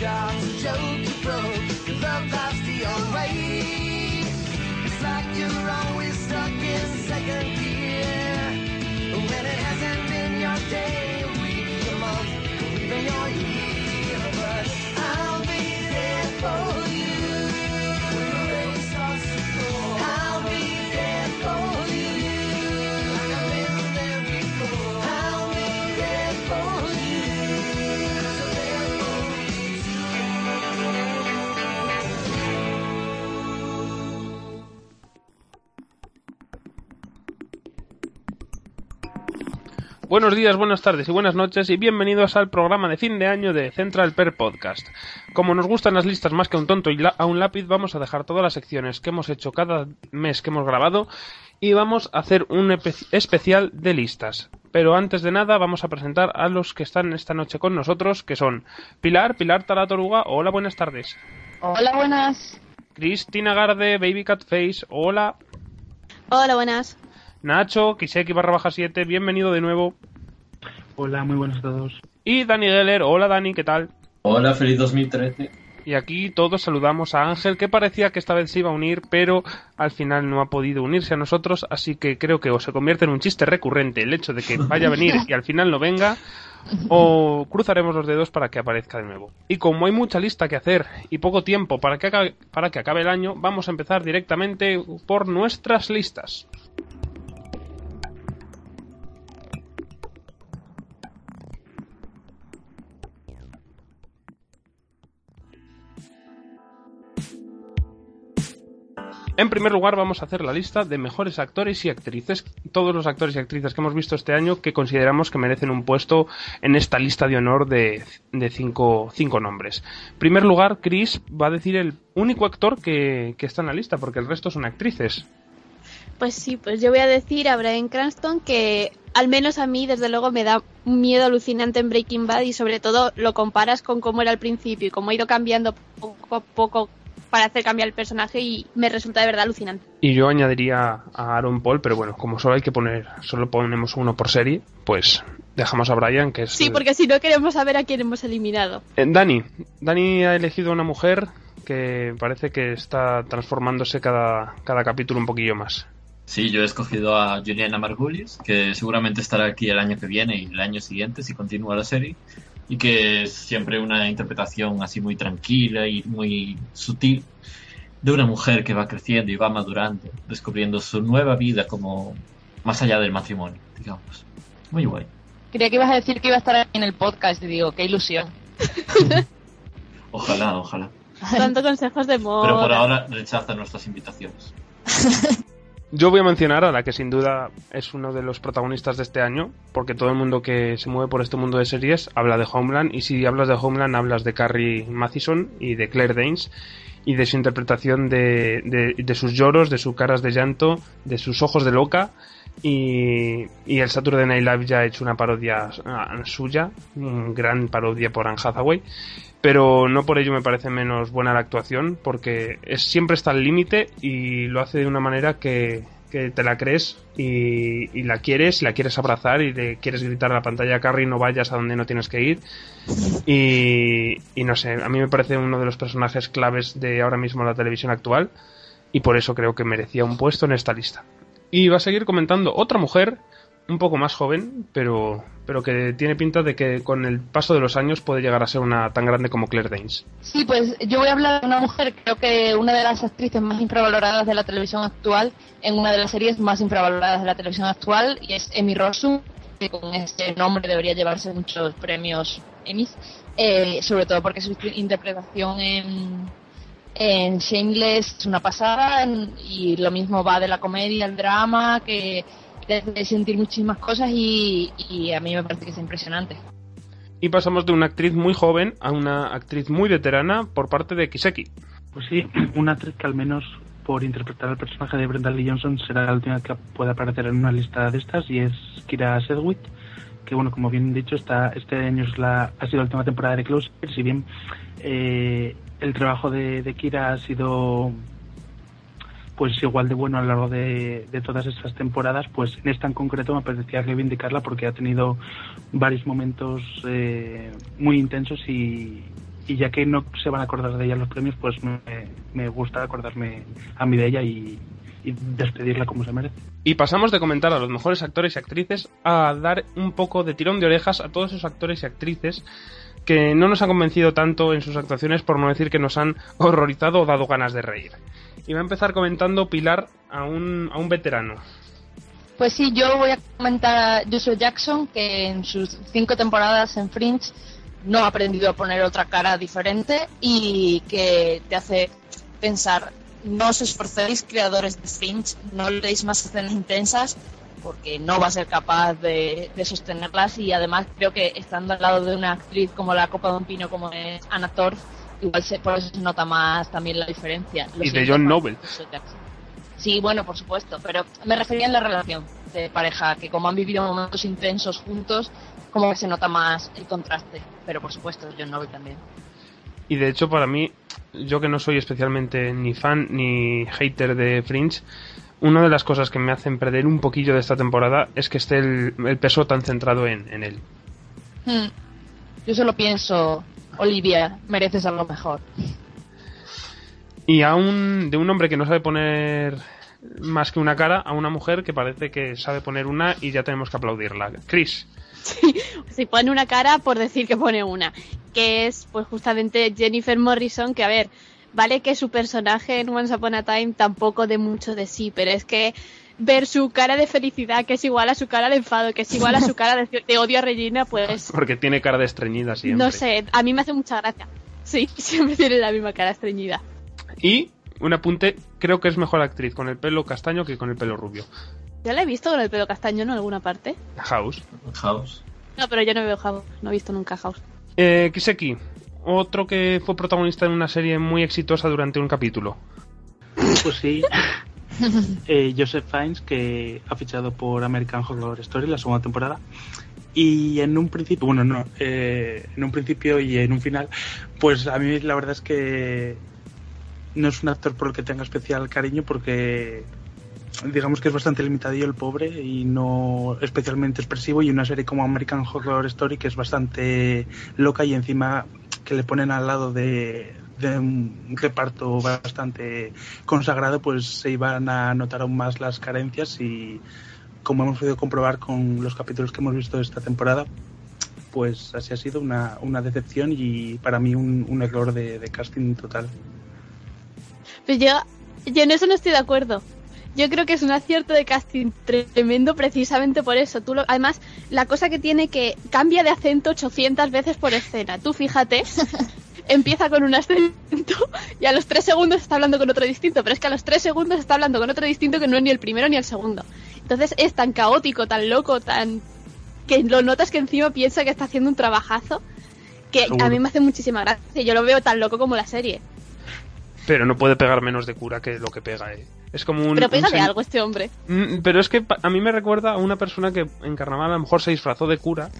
job Buenos días, buenas tardes y buenas noches y bienvenidos al programa de fin de año de Central Per Podcast. Como nos gustan las listas más que a un tonto y a un lápiz, vamos a dejar todas las secciones que hemos hecho cada mes que hemos grabado y vamos a hacer un especial de listas. Pero antes de nada vamos a presentar a los que están esta noche con nosotros, que son Pilar, Pilar Taratoruga, hola, buenas tardes. Hola, buenas. Cristina Garde, Baby Cat Face, hola. Hola, buenas. Nacho, Kiseki barra baja 7, bienvenido de nuevo. Hola, muy buenos a todos. Y Dani Geller, hola Dani, ¿qué tal? Hola, feliz 2013. Y aquí todos saludamos a Ángel, que parecía que esta vez se iba a unir, pero al final no ha podido unirse a nosotros, así que creo que o se convierte en un chiste recurrente el hecho de que vaya a venir y al final no venga, o cruzaremos los dedos para que aparezca de nuevo. Y como hay mucha lista que hacer y poco tiempo para que acabe, para que acabe el año, vamos a empezar directamente por nuestras listas. En primer lugar, vamos a hacer la lista de mejores actores y actrices, todos los actores y actrices que hemos visto este año que consideramos que merecen un puesto en esta lista de honor de, cinco, cinco nombres. En primer lugar, Chris va a decir el único actor que, que está en la lista, porque el resto son actrices. Pues sí, pues yo voy a decir a Brian Cranston que al menos a mí desde luego me da un miedo alucinante en Breaking Bad y sobre todo lo comparas con cómo era al principio y cómo ha ido cambiando poco a poco para hacer cambiar el personaje y me resulta de verdad alucinante. Y yo añadiría a Aaron Paul, pero bueno, como solo hay que poner, solo ponemos uno por serie, pues dejamos a Brian, que es... Sí, el- porque si no queremos saber a quién hemos eliminado. Eh, Dani, Dani ha elegido una mujer que parece que está transformándose cada, cada capítulo un poquillo más. Sí, yo he escogido a Juliana Margulies, que seguramente estará aquí el año que viene y el año siguiente si continúa la serie, y que es siempre una interpretación así muy tranquila y muy sutil de una mujer que va creciendo y va madurando, descubriendo su nueva vida como más allá del matrimonio, digamos. Muy guay. Creía que ibas a decir que iba a estar en el podcast y digo, qué ilusión. Ojalá, ojalá. Dando consejos de moda. Pero por ahora rechaza nuestras invitaciones. Yo voy a mencionar a la que sin duda es uno de los protagonistas de este año, porque todo el mundo que se mueve por este mundo de series habla de Homeland, y si hablas de Homeland hablas de Carrie Mathison y de Claire Danes, y de su interpretación de, de, de sus lloros, de sus caras de llanto, de sus ojos de loca, y, y el Saturday Night Live ya ha hecho una parodia ah, suya, una gran parodia por Anne Hathaway, pero no por ello me parece menos buena la actuación, porque es, siempre está al límite y lo hace de una manera que, que te la crees y, la quieres, y la quieres abrazar y le quieres gritar a la pantalla, Carrie, no vayas a donde no tienes que ir. Y, y no sé, a mí me parece uno de los personajes claves de ahora mismo la televisión actual y por eso creo que merecía un puesto en esta lista. Y va a seguir comentando otra mujer, un poco más joven, pero, pero que tiene pinta de que con el paso de los años puede llegar a ser una tan grande como Claire Danes. Sí, pues yo voy a hablar de una mujer, creo que una de las actrices más infravaloradas de la televisión actual, en una de las series más infravaloradas de la televisión actual, y es Emmy Rossum, que con este nombre debería llevarse muchos premios Emmys, eh, sobre todo porque su interpretación en, en Shameless es una pasada, y lo mismo va de la comedia al drama, que hace sentir muchísimas cosas y, y a mí me parece que es impresionante. Y pasamos de una actriz muy joven a una actriz muy veterana por parte de Kiseki. Pues sí, una actriz que al menos por interpretar al personaje de Brenda Lee Johnson será la última que pueda aparecer en una lista de estas y es Kira Sedgwick, que bueno, como bien dicho, está, este año es la, ha sido la última temporada de Closer, si bien eh, el trabajo de, de Kira ha sido pues igual de bueno a lo largo de, todas estas temporadas, pues en esta en concreto me apetecía reivindicarla porque ha tenido varios momentos eh, muy intensos y, y ya que no se van a acordar de ella los premios, pues me, me gusta acordarme a mí de ella y despedirla como se merece. Y pasamos de comentar a los mejores actores y actrices a dar un poco de tirón de orejas a todos esos actores y actrices que no nos han convencido tanto en sus actuaciones, por no decir que nos han horrorizado o dado ganas de reír. Y va a empezar comentando Pilar a un, a un veterano. Pues sí, yo voy a comentar a Joshua Jackson, que en sus cinco temporadas en Fringe no ha aprendido a poner otra cara diferente y que te hace pensar, no os esforcéis creadores de Fringe, no le deis más escenas intensas porque no va a ser capaz de, de sostenerlas y además creo que estando al lado de una actriz como la Copa de un Pino como es Anna Torv, igual se, por eso se nota más también la diferencia. Lo Y de John Noble. Sí, bueno, por supuesto, pero me refería en la relación de pareja, que como han vivido momentos intensos juntos, como que se nota más el contraste. Pero por supuesto, John Noble también. Y de hecho, para mí, yo que no soy especialmente ni fan ni hater de Fringe, una de las cosas que me hacen perder un poquillo de esta temporada es que esté el, el peso tan centrado en, en él. Hmm. Yo solo pienso, Olivia, mereces algo mejor. Y a un, de un hombre que no sabe poner más que una cara, a una mujer que parece que sabe poner una y ya tenemos que aplaudirla. Chris. Si pone una cara por decir que pone una. Que es, pues, justamente Jennifer Morrison, que a ver, vale que su personaje en Once Upon a Time tampoco de mucho de sí, pero es que ver su cara de felicidad, que es igual a su cara de enfado, que es igual a su cara de, de odio a Regina, pues, Porque tiene cara de estreñida siempre. no sé, a mí me hace mucha gracia. Sí, siempre tiene la misma cara estreñida. Y un apunte, creo que es mejor actriz con el pelo castaño que con el pelo rubio. Yo la he visto con el pelo castaño en alguna parte. House. House. No, pero yo no veo House, no he visto nunca House. Eh, Kiseki, otro que fue protagonista en una serie muy exitosa durante un capítulo. Pues sí. Eh, Joseph Fiennes, que ha fichado por American Horror Story la segunda temporada. Y en un principio, bueno, no, eh, en un principio y en un final, pues a mí la verdad es que no es un actor por el que tenga especial cariño porque digamos que es bastante limitadillo el pobre y no especialmente expresivo y una serie como American Horror Story que es bastante loca y encima que le ponen al lado de, un reparto bastante consagrado pues se iban a notar aún más las carencias y como hemos podido comprobar con los capítulos que hemos visto esta temporada pues así ha sido una, una decepción y para mí un, un error de, de casting total. Pues yo, yo en eso no estoy de acuerdo. Yo creo que es un acierto de casting tremendo precisamente por eso. Tú lo- además, la cosa que tiene que cambia de acento 800 veces por escena. Tú fíjate, empieza con un acento y a los 3 segundos está hablando con otro distinto, pero es que a los 3 segundos está hablando con otro distinto que no es ni el primero ni el segundo. Entonces es tan caótico, tan loco, tan que lo notas que encima piensa que está haciendo un trabajazo que Seguro. a mí me hace muchísima gracia. Yo lo veo tan loco como la serie. Pero no puede pegar menos de cura que lo que pega, eh. Es como un. Pero un pégale sen- algo este hombre. Mm, Pero es que a mí me recuerda a una persona que en carnaval a lo mejor se disfrazó de cura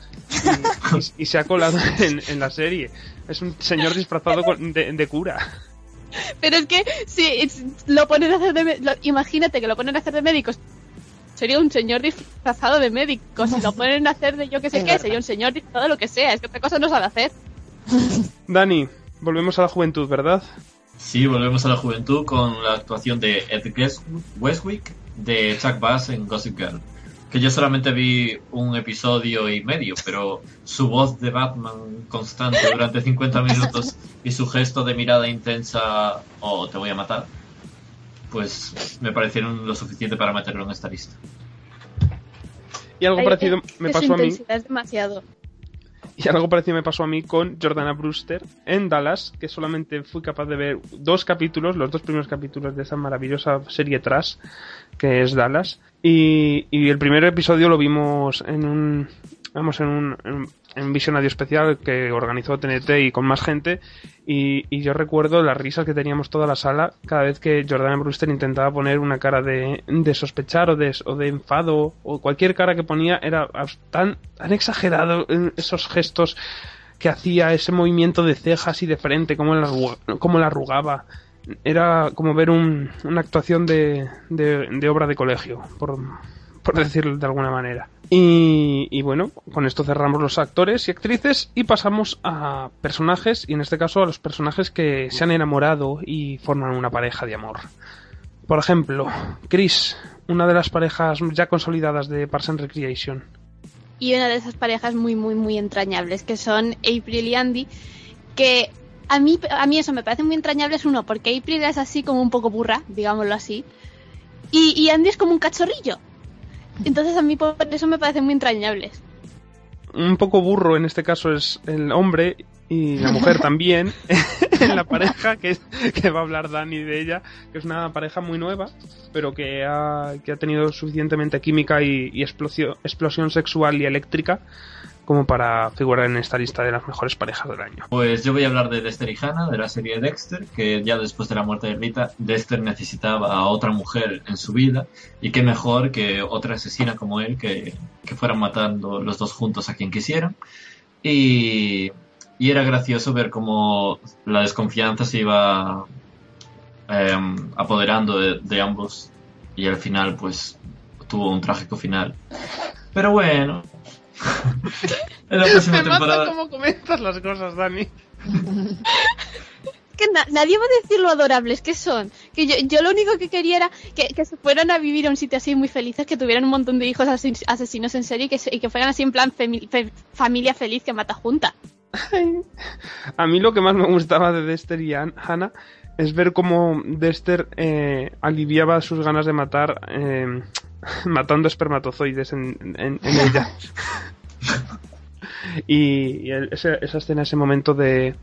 y, y- y se ha colado en, en la serie. Es un señor disfrazado con- de, de cura. Pero es que si lo ponen a hacer de... lo- imagínate que lo ponen a hacer de médicos. Sería un señor disfrazado de médico. Si lo ponen a hacer de yo que sé Es qué, verdad. sería un señor disfrazado de lo que sea. Es que otra cosa no sabe hacer. Dani, volvemos a la juventud, ¿verdad? Sí, volvemos a la juventud con la actuación de Ed Westwick de Chuck Bass en Gossip Girl. Que yo solamente vi un episodio y medio, pero su voz de Batman constante durante 50 minutos y su gesto de mirada intensa, o te voy a matar, pues me parecieron lo suficiente para meterlo en esta lista. Y algo Ay, parecido es me pasó a mí. intensidad es demasiado. Y algo parecido me pasó a mí con Jordana Brewster en Dallas, que solamente fui capaz de ver dos capítulos, los dos primeros capítulos de esa maravillosa serie Trash, que es Dallas. Y, y el primer episodio lo vimos en un, vamos, en un, en, visionario especial que organizó TNT y con más gente. Y, yo recuerdo las risas que teníamos toda la sala cada vez que Jordana Brewster intentaba poner una cara de, de sospechar o de, o de enfado o cualquier cara que ponía era tan, tan exagerado esos gestos que hacía, ese movimiento de cejas y de frente, como la, cómo la arrugaba. Era como ver un- una actuación de, de, de obra de colegio, por, por decirlo de alguna manera. Y, y bueno, con esto cerramos los actores y actrices y pasamos a personajes, y en este caso a los personajes que se han enamorado y forman una pareja de amor. Por ejemplo, Chris, una de las parejas ya consolidadas de Parks and Recreation. y una de esas parejas muy, muy, muy entrañables, que son April y Andy, que a mí, a mí eso me parece muy entrañables, uno, porque April es así como un poco burra, digámoslo así, y, y Andy es como un cachorrillo. Entonces a mí por eso me parecen muy entrañables. Un poco burro en este caso es el hombre y la mujer también en la pareja que, es- que va a hablar Dani de ella, que es una pareja muy nueva, pero que ha, que ha tenido suficientemente química y, y explosio- explosión sexual y eléctrica como para figurar en esta lista de las mejores parejas del año. Pues yo voy a hablar de Dexter y Hannah, de la serie Dexter, que ya después de la muerte de Rita, Dexter necesitaba otra mujer en su vida, y qué mejor que otra asesina como él, que, que fueran matando los dos juntos a quien quisieran. Y, y era gracioso ver cómo la desconfianza se iba em, apoderando de, de ambos, y al final pues tuvo un trágico final. Pero bueno. En la próxima temporada... cómo comentas las cosas, Dani. Que na- nadie va a decir lo adorables que son. Que yo, yo lo único que quería era que, que se fueran a vivir a un sitio así muy felices, que tuvieran un montón de hijos ases- asesinos en serie y que, se- y que fueran así en plan fe- familia feliz que mata junta. A mí lo que más me gustaba de Dexter y An- Hannah es ver cómo Dexter eh, aliviaba sus ganas de matar eh, matando espermatozoides en, en- en ella. y y el- esa escena, ese momento de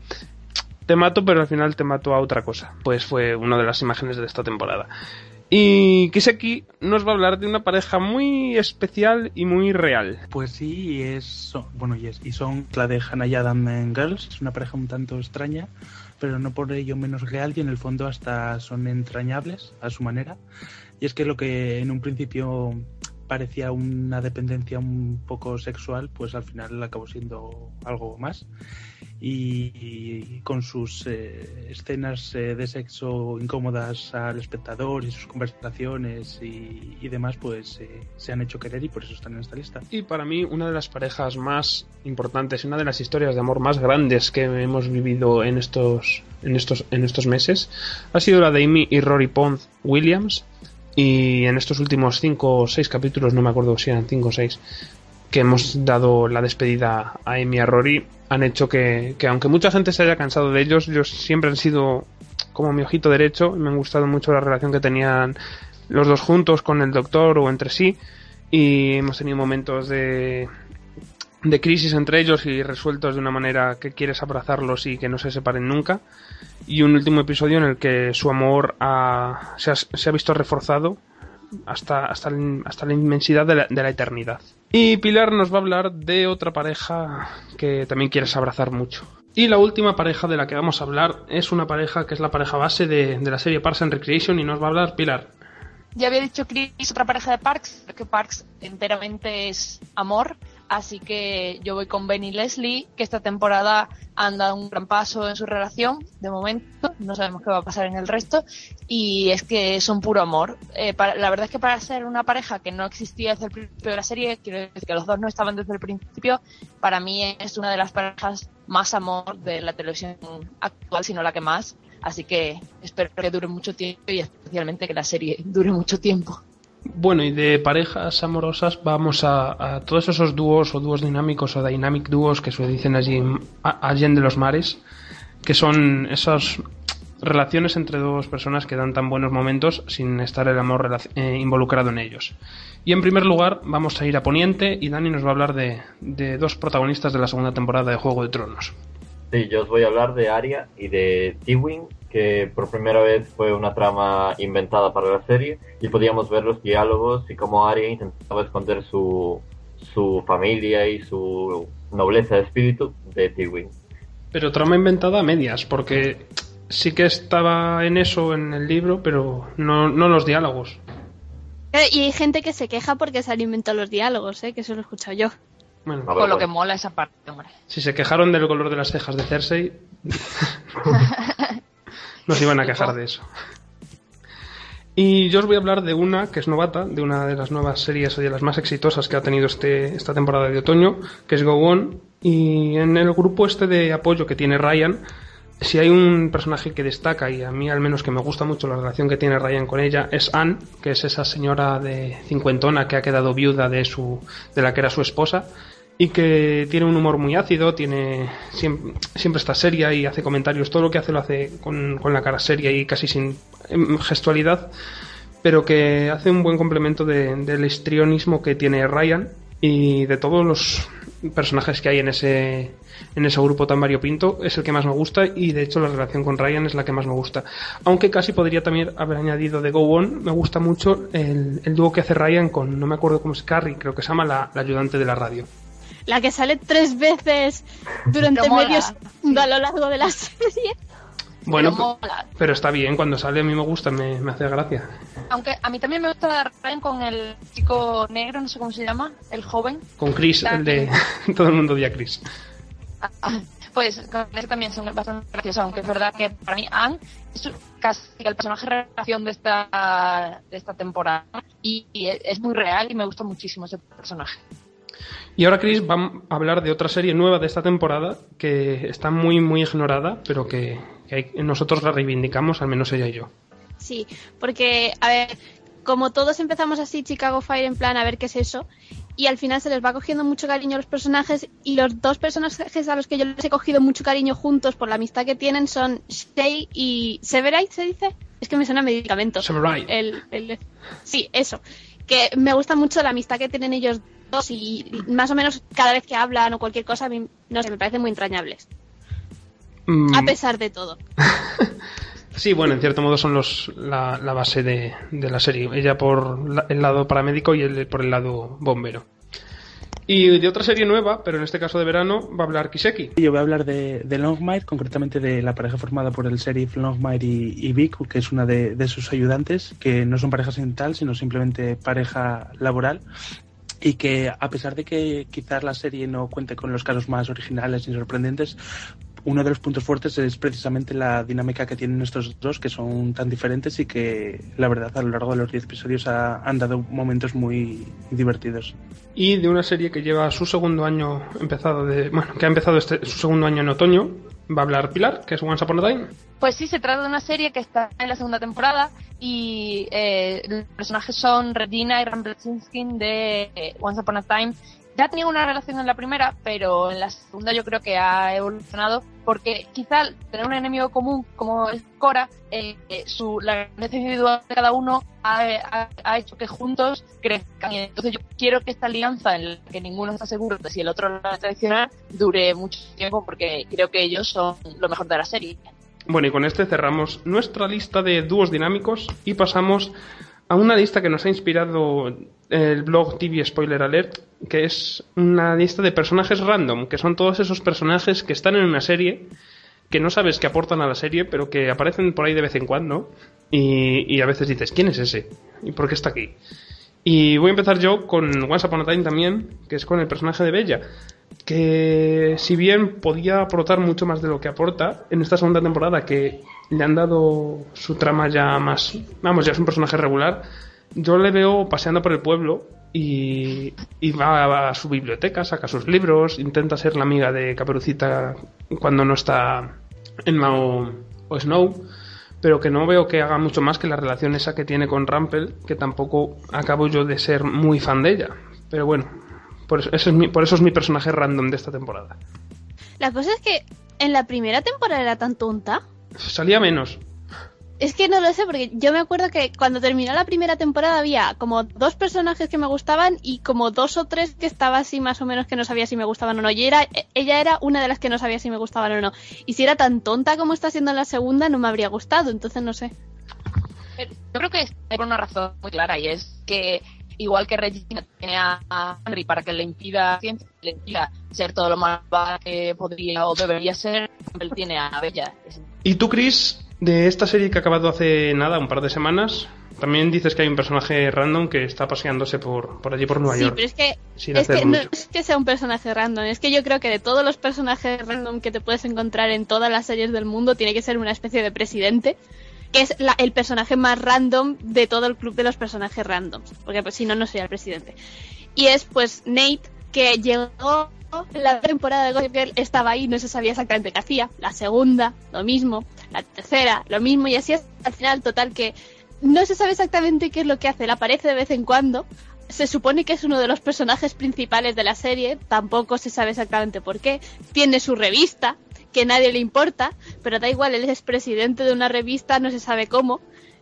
te mato, pero al final te mato a otra cosa. Pues fue una de las imágenes de esta temporada. Y Kiseki nos va a hablar de una pareja muy especial y muy real. Pues sí, y es, son- bueno, y, es, y son la de Hannah y Adam en Girls, es una pareja un tanto extraña, pero no por ello menos real y en el fondo hasta son entrañables a su manera. Y es que lo que en un principio parecía una dependencia un poco sexual, pues al final acabó siendo algo más. Y, con sus eh, escenas eh, de sexo incómodas al espectador y sus conversaciones y, y demás, pues eh, se han hecho querer y por eso están en esta lista. Y para mí, una de las parejas más importantes, una de las historias de amor más grandes que hemos vivido en estos, en estos, en estos meses, ha sido la de Amy y Rory Pond Williams. Y en estos últimos cinco o seis capítulos, no me acuerdo si eran cinco o seis, que hemos dado la despedida a Amy y a Rory, han hecho que, que aunque mucha gente se haya cansado de ellos, ellos siempre han sido como mi ojito derecho. Me han gustado mucho la relación que tenían los dos juntos con el doctor o entre sí y hemos tenido momentos de, de crisis entre ellos y resueltos de una manera que quieres abrazarlos y que no se separen nunca. Y un último episodio en el que su amor se, ha, se ha visto reforzado hasta, hasta, hasta la inmensidad de la, de la eternidad. Y Pilar nos va a hablar de otra pareja que también quieres abrazar mucho. Y la última pareja de la que vamos a hablar es una pareja que es la pareja base de, de la serie Parks and Recreation y nos va a hablar Pilar. Ya había dicho Chris otra pareja de Parks, que Parks enteramente es amor, así que yo voy con Ben y Leslie, que esta temporada han dado un gran paso en su relación, de momento, no sabemos qué va a pasar en el resto, y es que son puro amor. Eh, para- la verdad es que para ser una pareja que no existía desde el principio de la serie, quiero decir que los dos no estaban desde el principio, para mí es una de las parejas más amor de la televisión actual, si no la que más. Así que espero que dure mucho tiempo y especialmente que la serie dure mucho tiempo. Bueno, y de parejas amorosas vamos a, todos esos dúos o dúos dinámicos o dynamic dúos que se dicen allí en- a- allende los mares, que son esas relaciones entre dos personas que dan tan buenos momentos sin estar el amor eh, involucrado en ellos. Y en primer lugar vamos a ir a Poniente y Dani nos va a hablar de, de dos protagonistas de la segunda temporada de Juego de Tronos. Sí, yo os voy a hablar de Arya y de Tywin, que por primera vez fue una trama inventada para la serie y podíamos ver los diálogos y cómo Arya intentaba esconder su, su familia y su nobleza de espíritu de Tywin. Pero trama inventada a medias, porque sí que estaba en eso en el libro, pero no, no los diálogos. Eh, Y hay gente que se queja porque se han inventado los diálogos, ¿eh? que eso lo he escuchado yo. Bueno, ver, Con lo bueno. que mola esa parte, hombre. si se quejaron del color de las cejas de Cersei, nos iban a quejar de eso. Y yo os voy a hablar de una que es novata, de una de las nuevas series y de las más exitosas que ha tenido este, esta temporada de otoño, que es Go On. Y en el grupo este de apoyo que tiene Ryan, si hay un personaje que destaca, y a mí al menos que me gusta mucho la relación que tiene Ryan con ella, es Anne, que es esa señora de cincuentona que ha quedado viuda de, su, de la que era su esposa y que tiene un humor muy ácido, tiene siempre, siempre está seria y hace comentarios, todo lo que hace lo hace con, con la cara seria y casi sin em, gestualidad, pero que hace un buen complemento de- del histrionismo que tiene Ryan y de todos los personajes que hay en ese en ese grupo tan variopinto es el que más me gusta y de hecho la relación con Ryan es la que más me gusta. Aunque casi podría también haber añadido de Go On me gusta mucho el, el dúo que hace Ryan con no me acuerdo cómo es Carrie creo que se llama la, la ayudante de la radio La que sale tres veces durante Pero mola, medio segundo a lo largo de la serie. bueno Pero está bien cuando sale a mí me gusta me, me hace gracia Aunque a mí también me gusta Ryan con el chico negro, no sé cómo se llama, el joven. con Chris el de todo el mundo odia a Chris Ah, Pues con ese también son bastante graciosos, aunque es verdad que para mí Anne es casi el personaje revelación de esta, de esta temporada y, y es muy real y me gusta muchísimo ese personaje. Y ahora, Chris, vamos a hablar de otra serie nueva de esta temporada que está muy, muy ignorada, pero que, que hay- nosotros la reivindicamos, al menos ella y yo. Sí, porque, a ver, como todos empezamos así Chicago Fire en plan a ver qué es eso, y al final se les va cogiendo mucho cariño a los personajes, y los dos personajes a los que yo les he cogido mucho cariño juntos por la amistad que tienen son Shay y Severide, ¿se dice? Es que me suena a medicamento. Severide. El, el- sí, eso. Que me gusta mucho la amistad que tienen ellos dos y más o menos cada vez que hablan o cualquier cosa, a mí, no sé, me parecen muy entrañables. Mm, A pesar de todo. Sí, bueno, en cierto modo son los la, la base de, de la serie. Ella por la- el lado paramédico y él por el lado bombero. Y de otra serie nueva, pero en este caso de verano, va a hablar Kiseki. Yo voy a hablar de, de Longmire, concretamente de la pareja formada por el sheriff Longmire y, y Vic, que es una de, de sus ayudantes, que no son pareja sentimental, sino simplemente pareja laboral. Y que a pesar de que quizás la serie no cuente con los casos más originales y sorprendentes, uno de los puntos fuertes es precisamente la dinámica que tienen estos dos, que son tan diferentes y que la verdad a lo largo de los 10 episodios ha- han dado momentos muy divertidos. Y de una serie que lleva su segundo año empezado. Bueno, que ha empezado este, su segundo año en otoño, va a hablar Pilar, que es Once Upon a Time. Pues sí, se trata de una serie que está en la segunda temporada y eh, los personajes son Regina y Ram Blazinski de eh, Once Upon a Time. Ya tenían una relación en la primera, pero en la segunda yo creo que ha evolucionado porque quizá tener un enemigo común como es Cora, eh, eh, su, la grandeza individual de cada uno ha, ha- ha hecho que juntos crezcan. Y entonces yo quiero que esta alianza en la que ninguno está seguro de si el otro lo va a traicionar dure mucho tiempo porque creo que ellos son lo mejor de la serie. Bueno, y con este cerramos nuestra lista de dúos dinámicos y pasamos a una lista que nos ha inspirado el blog TV Spoiler Alert, que es una lista de personajes random, que son todos esos personajes que están en una serie, que no sabes que aportan a la serie, pero que aparecen por ahí de vez en cuando, y, y a veces dices, ¿quién es ese? ¿Y por qué está aquí? Y voy a empezar yo con Once Upon a Time también, que es con el personaje de Bella, que si bien podía aportar mucho más de lo que aporta en esta segunda temporada, que le han dado su trama ya más, vamos, ya es un personaje regular, yo le veo paseando por el pueblo y, y va a su biblioteca, saca sus libros, intenta ser la amiga de Caperucita cuando no está en o, o Snow, pero que no veo que haga mucho más que la relación esa que tiene con Rampel, que tampoco acabo yo de ser muy fan de ella. Pero bueno, por eso, ese es mi, por eso es mi personaje random de esta temporada. La cosa es que en la primera temporada era tan tonta. Salía menos. Es que no lo sé, porque yo me acuerdo que cuando terminó la primera temporada había como dos personajes que me gustaban y como dos o tres que estaba así más o menos que no sabía si me gustaban o no. Y era, ella era una de las que no sabía si me gustaban o no. Y si era tan tonta como está siendo en la segunda, no me habría gustado, entonces no sé. Yo creo que es por una razón muy clara y es que igual que Regina tiene a Henry para que le impida ciencia, le impida ser todo lo malvada que podría o debería ser, él tiene a Bella. ¿Y tú, Chris, de esta serie que ha acabado hace nada, un par de semanas, también dices que hay un personaje random que está paseándose por, por allí por Nueva Sí, York? pero es que, sin es hacer que no es que sea un personaje random, es que yo creo que de todos los personajes random que te puedes encontrar en todas las series del mundo, tiene que ser una especie de presidente que es la- el personaje más random de todo el club de los personajes randoms, porque pues si no, no sería el presidente. Y es pues Nate, que llegó la temporada de Gossip Girl, estaba ahí, no se sabía exactamente qué hacía. La segunda, lo mismo. La tercera, lo mismo. Y así es al final, total, que no se sabe exactamente qué es lo que hace. Él aparece de vez en cuando. Se supone que es uno de los personajes principales de la serie, tampoco se sabe exactamente por qué. Tiene su revista, que nadie le importa, pero da igual, él es presidente de una revista, no se sabe cómo.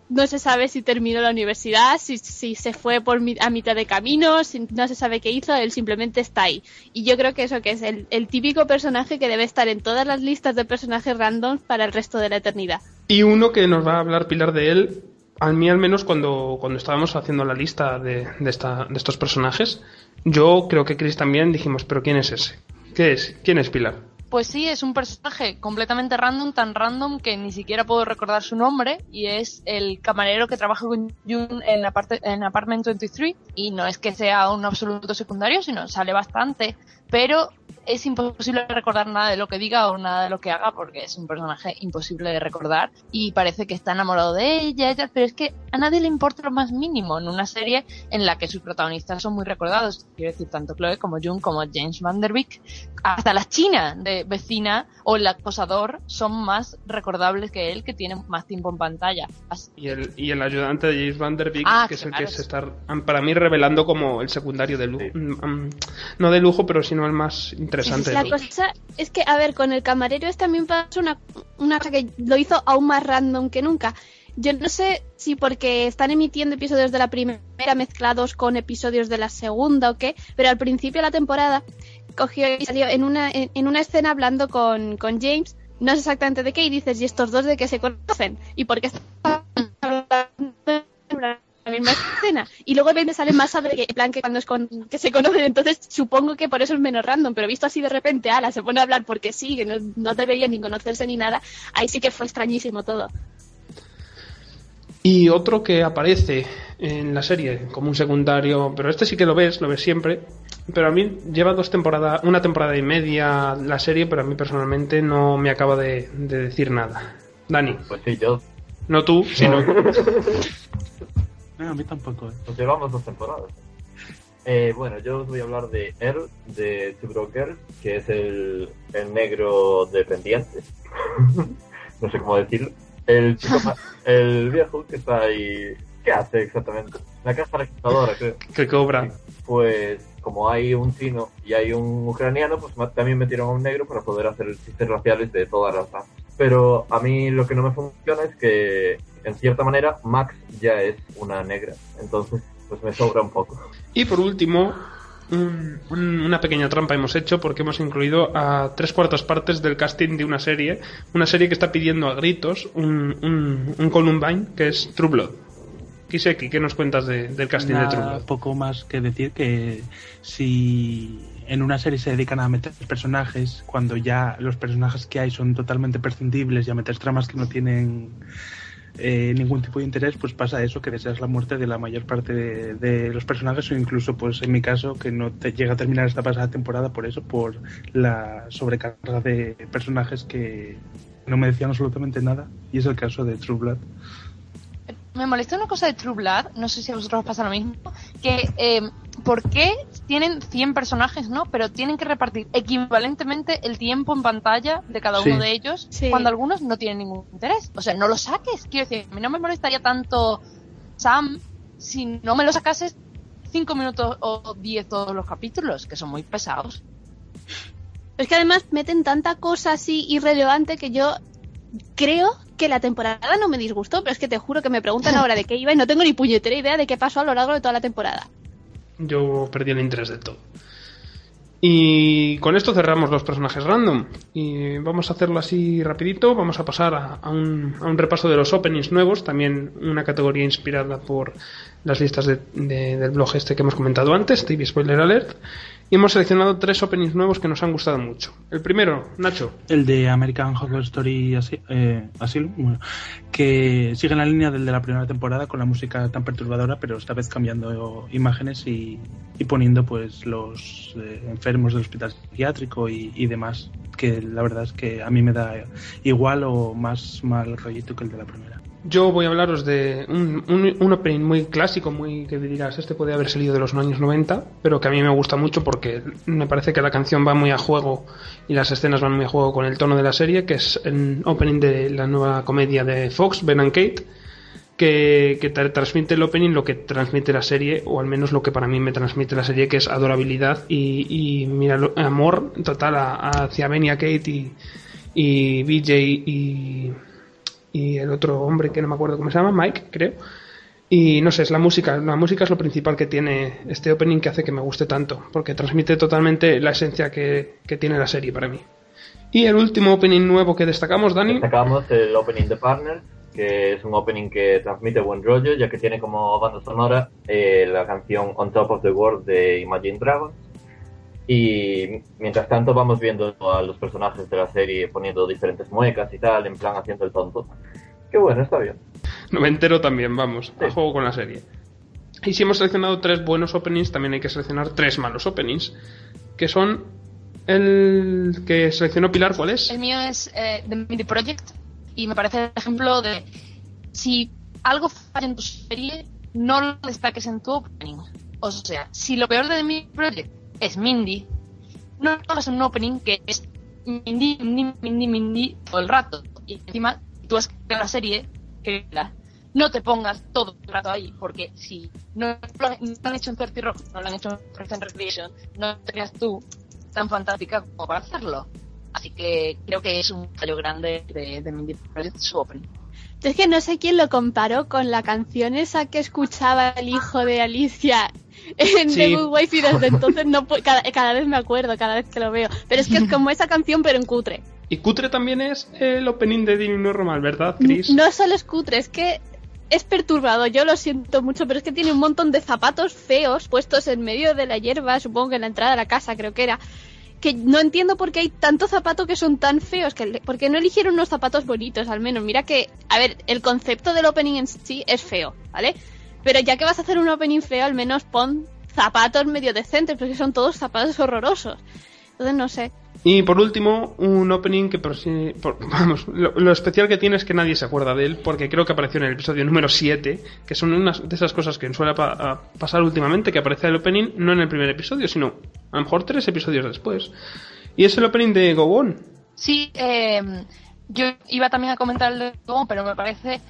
No se sabe si terminó la universidad, si, si se fue por mi- a mitad de camino, si no se sabe qué hizo, él simplemente está ahí. Y yo creo que eso que es el, el típico personaje que debe estar en todas las listas de personajes random para el resto de la eternidad. Y uno que nos va a hablar Pilar de él, a mí al menos cuando, cuando estábamos haciendo la lista de, de, esta, de estos personajes, yo creo que Chris también dijimos, pero ¿quién es ese? ¿Qué es? ¿Quién es Pilar? Pues sí, es un personaje completamente random, tan random que ni siquiera puedo recordar su nombre y es el camarero que trabaja con Jun en, aparte- en Apartment 23 y no es que sea un absoluto secundario, sino sale bastante, pero es imposible recordar nada de lo que diga o nada de lo que haga porque es un personaje imposible de recordar y parece que está enamorado de ella y tal, pero es que a nadie le importa lo más mínimo en una serie en la que sus protagonistas son muy recordados, quiero decir, tanto Chloe como Jun como James Van Der Beek, hasta la china de vecina o el acosador son más recordables que él que tiene más tiempo en pantalla. Así- Y el, y el ayudante de James Van Der Beek, Ah, que es el claro. que se está, para mí, revelando como el secundario de lujo. Sí. Mm, no de lujo, pero sino el más interesante. La cosa es que, a ver, con el camarero este también pasó una, una cosa que lo hizo aún más random que nunca. Yo no sé si porque están emitiendo episodios de la primera mezclados con episodios de la segunda o qué, pero al principio de la temporada cogió y salió en una, en, una escena hablando con, con James, no sé exactamente de qué, y dices, ¿y estos dos de qué se conocen? ¿Y por qué están hablando la misma escena? Y luego me sale más sobre que, en plan que cuando es con, que se conocen, entonces supongo que por eso es menos random, pero visto así de repente, ala, se pone a hablar porque sí, que no, no deberían ni conocerse ni nada, ahí sí que fue extrañísimo todo. Y otro que aparece en la serie como un secundario, pero este sí que lo ves, lo ves siempre. Pero a mí lleva dos temporadas, una temporada y media la serie, pero a mí personalmente no me acaba de, de decir nada. Dani, Pues sí, yo no tú, sino No, a mí tampoco. ¿eh? Nos llevamos dos temporadas. Eh, bueno, yo os voy a hablar de Earl, de Two Broke Girls, que es el, el negro dependiente. no sé cómo decirlo. El chico el viejo que está ahí. ¿Qué hace exactamente? La caja registradora, creo. que cobra. Pues como hay un chino y hay un ucraniano, pues también metieron a un negro para poder hacer chistes raciales de todas las razas. Pero a mí lo que no me funciona es que, en cierta manera, Max ya es una negra. Entonces, pues me sobra un poco. Y por último, un- un- una pequeña trampa hemos hecho porque hemos incluido a tres cuartas partes del casting de una serie, una serie que está pidiendo a gritos un, un, un Columbine que es True Blood. Kiseki, ¿qué nos cuentas de- del casting de True Nada, Blood? poco más que decir que si en una serie se dedican a meter personajes cuando ya los personajes que hay son totalmente prescindibles y a meter tramas que no tienen eh, ningún tipo de interés, pues pasa eso, que deseas la muerte de la mayor parte de, los personajes o incluso, pues en mi caso, que no te llega a terminar esta pasada temporada por eso, por la sobrecarga de personajes que no me decían absolutamente nada y es el caso de True Blood. Me molesta una cosa de True Blood, no sé si a vosotros os pasa lo mismo, que eh, ¿por qué tienen 100 personajes, no? Pero tienen que repartir equivalentemente el tiempo en pantalla de cada uno Sí. de ellos, Sí. cuando algunos no tienen ningún interés. O sea, no lo saques, quiero decir, a mí no me molestaría tanto Sam si no me lo sacases 5 minutos o 10 todos los capítulos, que son muy pesados. Es que además meten tanta cosa así irrelevante que yo creo que la temporada no me disgustó, pero es que te juro que me preguntan ahora de qué iba y no tengo ni puñetera idea de qué pasó a lo largo de toda la temporada. Yo perdí el interés de todo. Y con esto cerramos los personajes random. Y vamos a hacerlo así rapidito. Vamos a pasar a, un, a un repaso de los openings nuevos. También una categoría inspirada por las listas de- de- del blog este que hemos comentado antes, TV Spoiler Alert. Y hemos seleccionado tres openings nuevos que nos han gustado mucho. El primero, Nacho. El de American Horror Story Asi- eh, Asylum, que sigue la línea del de la primera temporada con la música tan perturbadora, pero esta vez cambiando imágenes y, y poniendo pues los eh, enfermos del hospital psiquiátrico y, y demás, que la verdad es que a mí me da igual o más mal rollito que el de la primera. Yo voy a hablaros de un, opening muy clásico, muy que dirás, este puede haber salido de los años 90, pero que a mí me gusta mucho porque me parece que la canción va muy a juego y las escenas van muy a juego con el tono de la serie, que es el opening de la nueva comedia de Fox, Ben and Kate, que, que tra- transmite el opening lo que transmite la serie, o al menos lo que para mí me transmite la serie, que es adorabilidad y, y amor total hacia Ben y a Kate y, y BJ y, y el otro hombre que no me acuerdo cómo se llama, Mike, creo. Y no sé, es la música. La música es lo principal que tiene este opening que hace que me guste tanto, porque transmite totalmente la esencia que, que tiene la serie para mí. Y el último opening nuevo que destacamos, Dani. Destacamos el opening de Partners, que es un opening que transmite buen rollo, ya que tiene como banda sonora eh, la canción On Top of the World de Imagine Dragons. Y mientras tanto vamos viendo a los personajes de la serie poniendo diferentes muecas y tal, en plan haciendo el tonto. Qué bueno, está bien. No me entero también, vamos, a Sí. juego con la serie. Y si hemos seleccionado tres buenos openings, también hay que seleccionar tres malos openings, que son el que seleccionó Pilar, ¿cuál es? El mío es eh, The Mindy Project y me parece el ejemplo de si algo falla en tu serie, no lo destaques en tu opening. O sea, si lo peor de The Mindy Project es Mindy, no hagas un opening que es Mindy, Mindy, Mindy, Mindy todo el rato. Y encima, tú has creado la serie, créela. No te pongas todo el rato ahí, porque si no lo han, hecho en 30 Rock, no lo han hecho en Parks and Recreation, no serías tú tan fantástica como para hacerlo. Así que creo que es un fallo grande de, de Mindy Project su opening. Yo es que no sé quién lo comparó con la canción esa que escuchaba el hijo de Alicia en Sí. The Good Wife y desde entonces no cada, cada vez me acuerdo, cada vez que lo veo. Pero es que es como esa canción pero en cutre. Y cutre también es el opening de Dini Normal, ¿verdad, Chris? No solo es cutre, es que es perturbado, yo lo siento mucho, pero es que tiene un montón de zapatos feos puestos en medio de la hierba, supongo que en la entrada de la casa creo que era. Que no entiendo por qué hay tantos zapatos que son tan feos, que le- por qué no eligieron unos zapatos bonitos al menos. Mira que, a ver, el concepto del opening en sí es feo, ¿vale? Pero ya que vas a hacer un opening feo, al menos pon zapatos medio decentes, porque son todos zapatos horrorosos. Entonces no sé. Y por último, un opening que, por si- por- vamos, lo, lo especial que tiene es que nadie se acuerda de él, porque creo que apareció en el episodio número 7, que son unas de esas cosas que suele pa- pasar últimamente, que aparece el opening no en el primer episodio, sino a lo mejor tres episodios después. Y es el opening de Go On. Sí, eh, yo iba también a comentar el de Go, pero me parece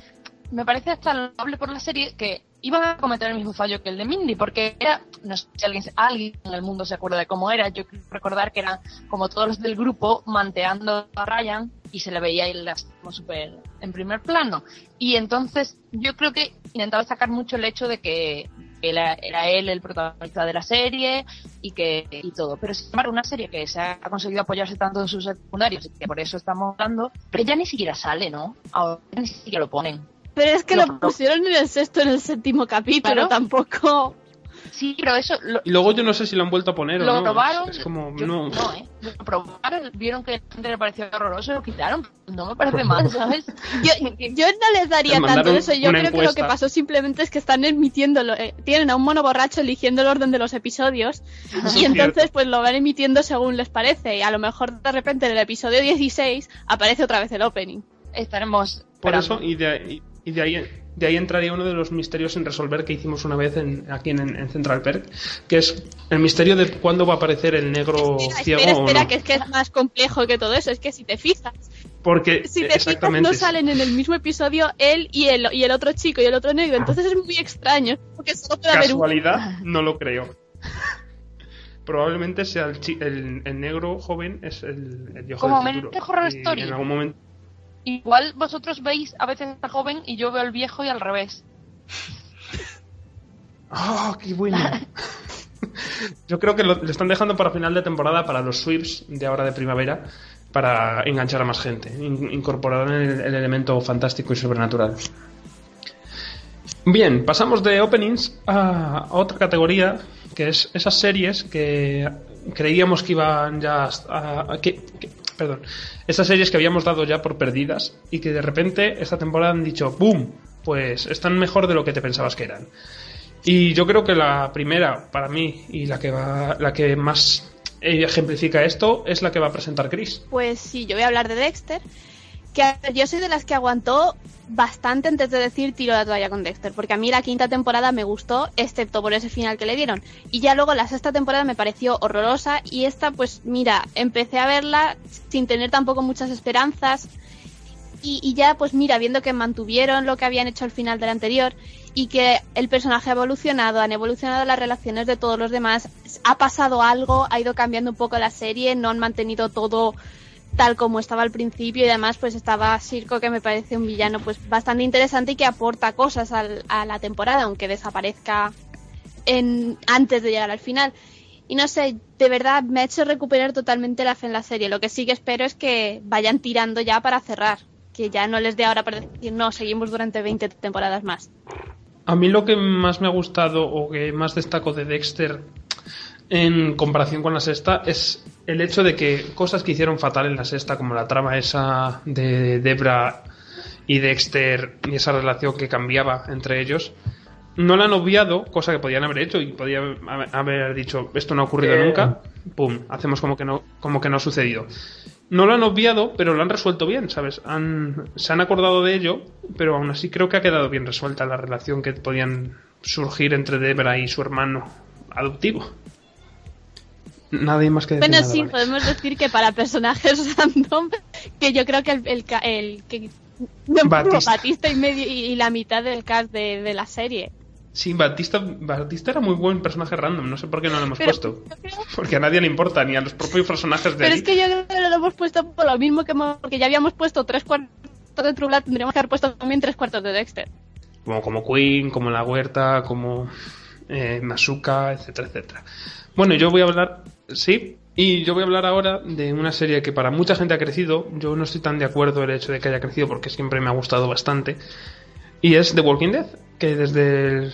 me parece hasta loable por la serie que iban a cometer el mismo fallo que el de Mindy, porque era, no sé si alguien, alguien en el mundo se acuerda de cómo era, yo quiero recordar que eran como todos los del grupo manteando a Ryan y se le veía las- como súper en primer plano. Y entonces yo creo que intentaba destacar mucho el hecho de que era, era él el protagonista de la serie y que y todo. Pero sin embargo, una serie que se ha conseguido apoyarse tanto en sus secundarios y que por eso estamos hablando, pero ya ni siquiera sale, ¿no? Ahora ni siquiera lo ponen. Pero es que Lo lo pusieron en el sexto, en el séptimo capítulo, Claro. tampoco. Sí, pero eso lo, Y luego yo no sé si lo han vuelto a poner o lo no. probaron. Es, es como, yo- no. ¿eh? Lo probaron, vieron que le pareció horroroso y lo quitaron. No me parece mal, ¿sabes? Yo, yo no les daría tanto eso. Yo creo que lo que pasó simplemente es que están emitiéndolo. eh, tienen a un mono borracho eligiendo el orden de los episodios. Eso y es entonces, cierto. pues lo van emitiendo según les parece. Y a lo mejor de repente en el episodio 16 aparece otra vez el opening. Estaremos. Por esperando. eso, y de, ahí- y de ahí de ahí entraría uno de los misterios sin resolver que hicimos una vez en, aquí en, en Central Perk, que es el misterio de cuándo va a aparecer el negro Espera, ciego espera, o espera, no. que es que es más complejo que todo eso. Es que si te fijas, Porque si te fijas, no salen en el mismo episodio él y el, y el otro chico y el otro negro. Entonces es muy extraño. Porque solo puede haber un. casualidad, no lo creo. Probablemente sea el, chi- el, el negro joven es el, el viejo Como del futuro. Horror Y Story. En algún momento. Igual vosotros veis a veces está joven y yo veo al viejo y al revés. ¡Oh, qué bueno! Yo creo que lo, lo están dejando para final de temporada para los sweeps de ahora de primavera para enganchar a más gente, in- incorporar el, el elemento fantástico y sobrenatural. Bien, pasamos de openings a, a otra categoría que es esas series que creíamos que iban ya a, a- que- que- perdón, esas series que habíamos dado ya por perdidas y que de repente esta temporada han dicho ¡boom! Pues están mejor de lo que te pensabas que eran. Y yo creo que la primera, para mí, y la que va, la que más ejemplifica esto, es la que va a presentar Chris. Pues sí, yo voy a hablar de Dexter, que yo soy de las que aguantó bastante antes de decir tiro la toalla con Dexter, porque a mí la quinta temporada me gustó, excepto por ese final que le dieron. Y ya luego la sexta temporada me pareció horrorosa y esta, pues mira, empecé a verla sin tener tampoco muchas esperanzas. Y, y ya, pues mira, viendo que mantuvieron lo que habían hecho al final del anterior y que el personaje ha evolucionado, han evolucionado las relaciones de todos los demás, ha pasado algo, ha ido cambiando un poco la serie, no han mantenido todo tal como estaba al principio y además pues estaba Circo que me parece un villano pues bastante interesante y que aporta cosas al- a la temporada aunque desaparezca en, antes de llegar al final. Y no sé, de verdad me ha hecho recuperar totalmente la fe en la serie. Lo que sí que espero es que vayan tirando ya para cerrar, que ya no les dé ahora para decir no, seguimos durante 20 temporadas más. A mí lo que más me ha gustado o que más destaco de Dexter en comparación con la sexta es el hecho de que cosas que hicieron fatal en la sexta, como la trama esa de Debra y Dexter y esa relación que cambiaba entre ellos, no la han obviado, cosa que podían haber hecho y podían haber- dicho esto no ha ocurrido Eh. nunca, pum, hacemos como que no, como que no ha sucedido. No lo han obviado, pero lo han resuelto bien, ¿sabes? Han, se han acordado de ello, pero aún así creo que ha quedado bien resuelta la relación que podían surgir entre Debra y su hermano adoptivo. Nadie más que decir Bueno, nada, sí, ¿vale? podemos decir que para personajes random, que yo creo que el, el, ca- el que Batista. Batista y medio y, y la mitad del cast de, de la serie. Sí, Batista, Batista era muy buen personaje random, no sé por qué no lo hemos Pero puesto. creo- Porque a nadie le importa, ni a los propios personajes de Pero ahí. es que yo creo que lo hemos puesto por lo mismo que hemos, porque ya habíamos puesto tres cuartos de True Blood, tendríamos que haber puesto también tres cuartos de Dexter. como, como Queen, como La Huerta, como eh, etcétera, etcétera. Bueno, yo voy a hablar, sí, y yo voy a hablar ahora de una serie que para mucha gente ha crecido. Yo no estoy tan de acuerdo el hecho de que haya crecido porque siempre me ha gustado bastante. Y es The Walking Dead, que desde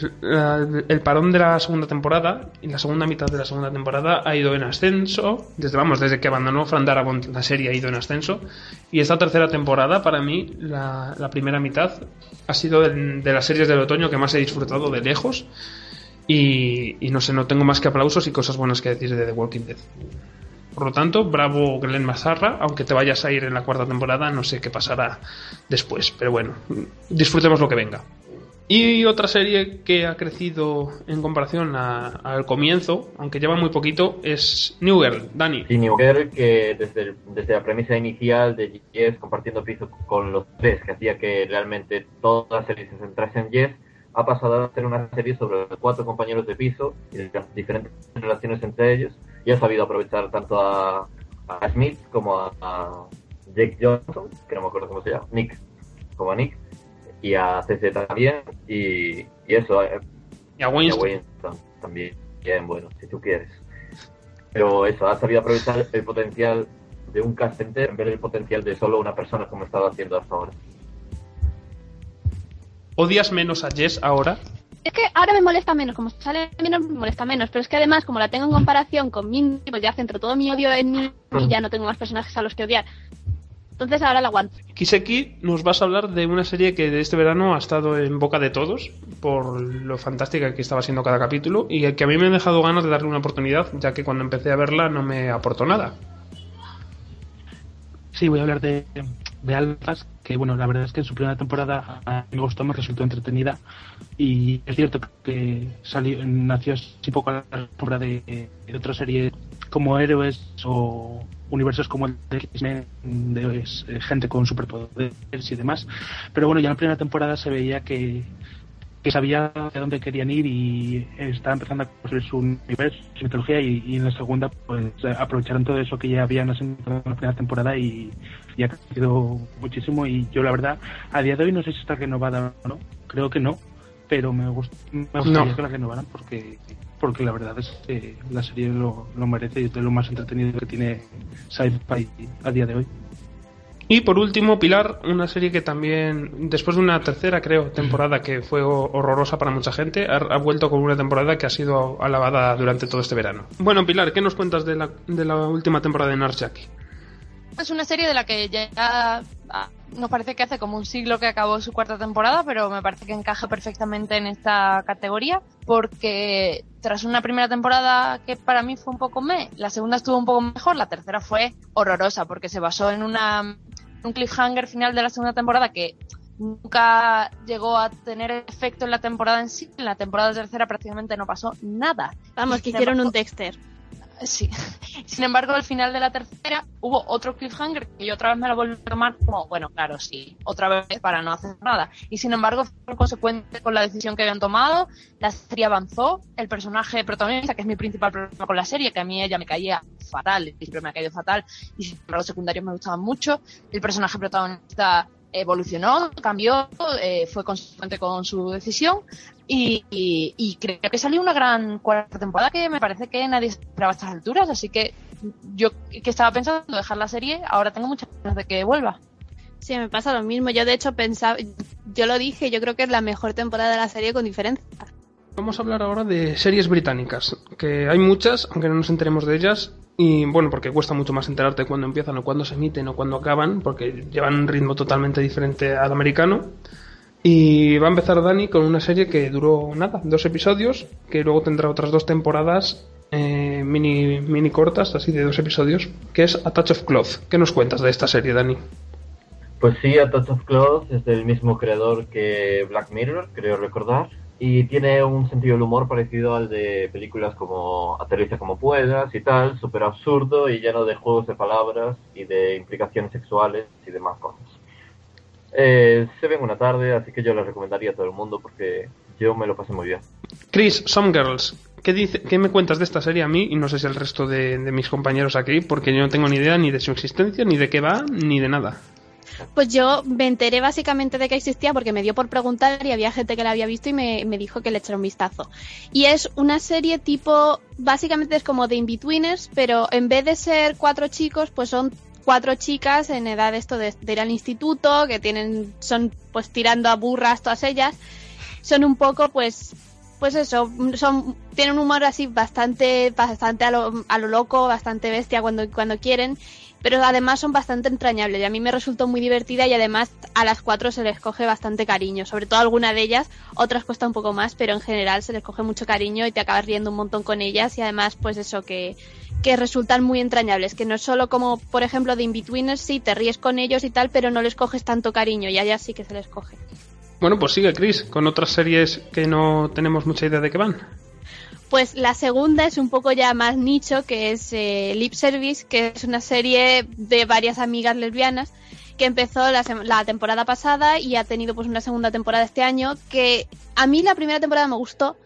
el, parón de la segunda temporada y la segunda mitad de la segunda temporada ha ido en ascenso. Desde vamos, desde que abandonó Fran Darabont la serie ha ido en ascenso. Y esta tercera temporada, para mí, la, primera mitad ha sido de las series del otoño que más he disfrutado de lejos. Y, no sé, no tengo más que aplausos y cosas buenas que decir de The Walking Dead. Por lo tanto, bravo Glenn Mazarra, aunque te vayas a ir en la cuarta temporada, no sé qué pasará después, pero bueno, disfrutemos lo que venga. Y otra serie que ha crecido en comparación al comienzo, aunque lleva muy poquito, es New Girl. Dani, Y New Girl, que desde, desde la premisa inicial de Yes compartiendo piso con los tres, que hacía que realmente toda la serie se centrase en Yes, ha pasado a ser una serie sobre cuatro compañeros de piso y las diferentes relaciones entre ellos. Y ha sabido aprovechar tanto a, a Smith como a, a Jake Johnson, que no me acuerdo cómo se llama, Nick, como a Nick, y a CC también. Y, y eso, eh, y a y a Winston. Winston también, bien bueno, si tú quieres. Pero eso, ha sabido aprovechar el potencial de un cast entero en vez del potencial de solo una persona como estaba haciendo hasta ahora. ¿Odias menos a Jess ahora? Es que ahora me molesta menos, como sale menos me molesta menos, pero es que además como la tengo en comparación con Mindy, pues ya centro todo mi odio en mí y ya no tengo más personajes a los que odiar. Entonces ahora la aguanto. Kiseki, nos vas a hablar de una serie que de este verano ha estado en boca de todos por lo fantástica que estaba siendo cada capítulo y que a mí me ha dejado ganas de darle una oportunidad, ya que cuando empecé a verla no me aportó nada. Sí, voy a hablar de, de Alphas, que bueno, la verdad es que en su primera temporada a mí me gustó, me resultó entretenida. Y es cierto que salió, nació así poco a la sombra de, de otra serie como héroes o universos como el de X-Men, de eh, gente con superpoderes y demás, pero bueno, ya en la primera temporada se veía que, que sabía hacia dónde querían ir y estaba empezando a construir su universo, su mitología y, y en la segunda pues aprovecharon todo eso que ya habían asentado en la primera temporada y, y ha crecido muchísimo y yo la verdad a día de hoy no sé si está renovada o no, creo que no, pero me, gust- me gustaría No. que la renovaran porque porque la verdad es que la serie lo, lo merece y es de lo más entretenido que tiene Sci-Fi a día de hoy. Y por último, Pilar, una serie que también, después de una tercera, creo, temporada que fue ho- horrorosa para mucha gente, ha, vuelto con una temporada que ha sido alabada durante todo este verano. Bueno, Pilar, ¿qué nos cuentas de la, de la última temporada de Nurse Jackie? Es una serie de la que ya ah, nos parece que hace como un siglo que acabó su cuarta temporada, pero me parece que encaja perfectamente en esta categoría, porque tras una primera temporada que para mí fue un poco me, la segunda estuvo un poco mejor, la tercera fue horrorosa, porque se basó en una un cliffhanger final de la segunda temporada que nunca llegó a tener efecto en la temporada en sí. En la temporada tercera prácticamente no pasó nada. Vamos, que hicieron un Dexter. Sí. Sin embargo, al final de la tercera hubo otro cliffhanger que yo otra vez me lo volví a tomar como, bueno, claro, sí, otra vez para no hacer nada. Y sin embargo, fue consecuente con la decisión que habían tomado, la serie avanzó, el personaje protagonista, que es mi principal problema con la serie, que a mí ella me caía fatal, siempre me ha caído fatal, y sin embargo los secundarios me gustaban mucho, el personaje protagonista evolucionó, cambió, eh, fue consecuente con su decisión y, y- y creo que salió una gran cuarta temporada que me parece que nadie esperaba a estas alturas, así que yo que estaba pensando dejar la serie, ahora tengo muchas ganas de que vuelva. Sí, me pasa lo mismo. Yo de hecho pensaba, yo lo dije, yo creo que es la mejor temporada de la serie con diferencia. Vamos a hablar ahora de series británicas, que hay muchas, aunque no nos enteremos de ellas, y bueno, porque cuesta mucho más enterarte cuándo empiezan o cuándo se emiten o cuándo acaban, porque llevan un ritmo totalmente diferente al americano. Y va a empezar Dani con una serie que duró nada, dos episodios, que luego tendrá otras dos temporadas eh, mini, mini cortas, así de dos episodios, que es A Touch of Cloth. ¿Qué nos cuentas de esta serie, Dani? Pues sí, A Touch of Cloth es del mismo creador que Black Mirror, creo recordar. Y tiene un sentido del humor parecido al de películas como Aterriza como puedas y tal, súper absurdo y lleno de juegos de palabras y de implicaciones sexuales y demás cosas. Eh, se ven una tarde, así que yo la recomendaría a todo el mundo porque yo me lo pasé muy bien. Chris, Some Girls, ¿qué, dice, ¿qué me cuentas de esta serie a mí? Y no sé si el resto de mis compañeros aquí, porque yo no tengo ni idea ni de su existencia, ni de qué va, ni de nada. Pues yo me enteré básicamente de que existía porque me dio por preguntar y había gente que la había visto y me, me dijo que le echara un vistazo. Y es una serie tipo, básicamente es como de In-Betweeners, pero en vez de ser cuatro chicos, pues son cuatro chicas en edad esto de, de ir al instituto, que tienen, son pues tirando a burras todas ellas. Son un poco pues pues eso, son, tienen un humor así bastante, bastante a lo, a lo loco, bastante bestia cuando, cuando quieren, pero además son bastante entrañables y a mí me resultó muy divertida y además a las cuatro se les coge bastante cariño, sobre todo alguna de ellas, otras cuesta un poco más, pero en general se les coge mucho cariño y te acabas riendo un montón con ellas y además pues eso que, que resultan muy entrañables, que no es solo como por ejemplo de Inbetweeners, sí, te ríes con ellos y tal, pero no les coges tanto cariño y a ellas sí que se les coge. Bueno, pues sigue Chris, con otras series que no tenemos mucha idea de qué van. Pues la segunda es un poco ya más nicho, que es eh, Lip Service, que es una serie de varias amigas lesbianas que empezó la, temporada pasada y ha tenido pues una segunda temporada este año, que a mí la primera temporada me gustó,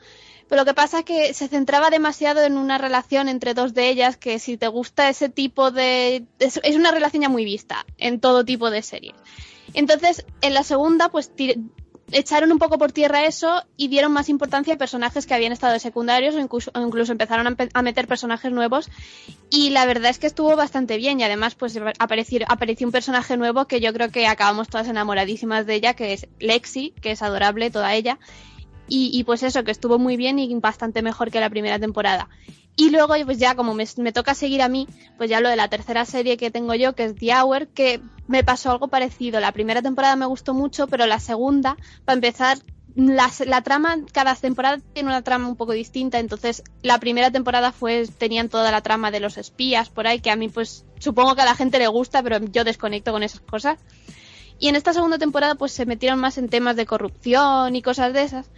pero lo que pasa es que se centraba demasiado en una relación entre dos de ellas, que si te gusta ese tipo de... es, es una relación ya muy vista en todo tipo de series. Entonces, en la segunda, pues echaron un poco por tierra eso y dieron más importancia a personajes que habían estado de secundarios o incluso, incluso empezaron a, empe- a meter personajes nuevos y la verdad es que estuvo bastante bien y además pues apareció, apareció un personaje nuevo que yo creo que acabamos todas enamoradísimas de ella que es Lexi, que es adorable toda ella y, y pues eso, que estuvo muy bien y bastante mejor que la primera temporada. Y luego, pues ya como me, toca seguir a mí, pues ya lo de la tercera serie que tengo yo, que es The Hour, que me pasó algo parecido. La primera temporada me gustó mucho, pero la segunda, para empezar, la, la trama, cada temporada tiene una trama un poco distinta, entonces la primera temporada fue, tenían toda la trama de los espías por ahí, que a mí pues supongo que a la gente le gusta, pero yo desconecto con esas cosas. Y en esta segunda temporada pues se metieron más en temas de corrupción y cosas de esas.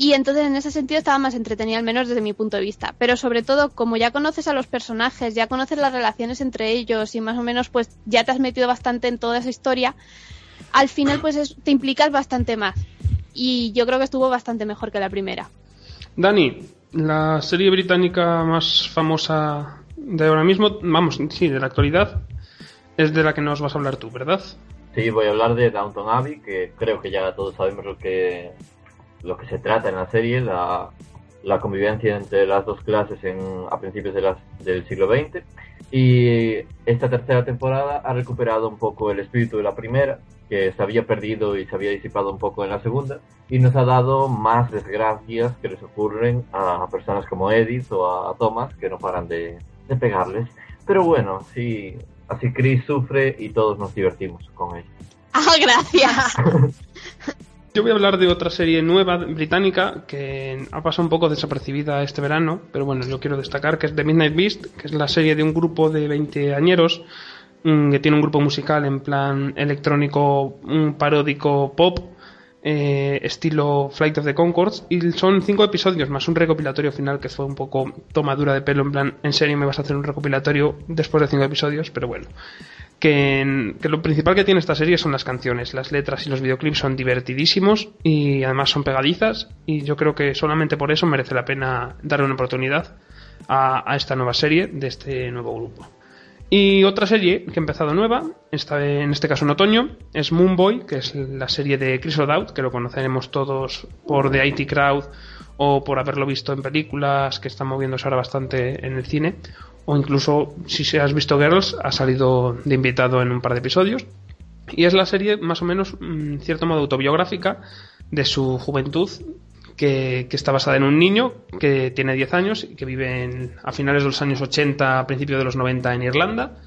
Y entonces en ese sentido estaba más entretenida, al menos desde mi punto de vista. Pero sobre todo, como ya conoces a los personajes, ya conoces las relaciones entre ellos y más o menos pues ya te has metido bastante en toda esa historia, al final pues es- te implicas bastante más. Y yo creo que estuvo bastante mejor que la primera. Dani, la serie británica más famosa de ahora mismo, vamos, sí, de la actualidad, es de la que nos vas a hablar tú, ¿verdad? Sí, voy a hablar de Downton Abbey, que creo que ya todos sabemos lo que, lo que se trata en la serie, la, la convivencia entre las dos clases en, a principios de las, del siglo XX. Y esta tercera temporada ha recuperado un poco el espíritu de la primera, que se había perdido y se había disipado un poco en la segunda, y nos ha dado más desgracias que les ocurren a personas como Edith o a Thomas, que no paran de, de pegarles. Pero bueno, sí, así Chris sufre y todos nos divertimos con él. ¡Ah, gracias! Yo voy a hablar de otra serie nueva británica que ha pasado un poco desapercibida este verano, pero bueno, yo quiero destacar que es The Midnight Beast, que es la serie de un grupo de 20 añeros mm, que tiene un grupo musical en plan electrónico, un paródico pop, eh, estilo Flight of the Concords, y son cinco episodios más un recopilatorio final que fue un poco tomadura de pelo, en plan, en serio me vas a hacer un recopilatorio después de cinco episodios, pero bueno. Que, lo principal que tiene esta serie son las canciones, las letras y los videoclips son divertidísimos y además son pegadizas y yo creo que solamente por eso merece la pena darle una oportunidad a esta nueva serie de este nuevo grupo. Y otra serie que ha empezado nueva, esta, en este caso en otoño, es Moonboy, que es la serie de Chris O'Dowd, que lo conoceremos todos por The IT Crowd o por haberlo visto en películas que están moviéndose ahora bastante en el cine, o incluso si has visto Girls, ha salido de invitado en un par de episodios. Y es la serie más o menos, en cierto modo, autobiográfica de su juventud, que, está basada en un niño que tiene 10 años y que vive en, a finales de los años 80, a principios de los 90 en Irlanda.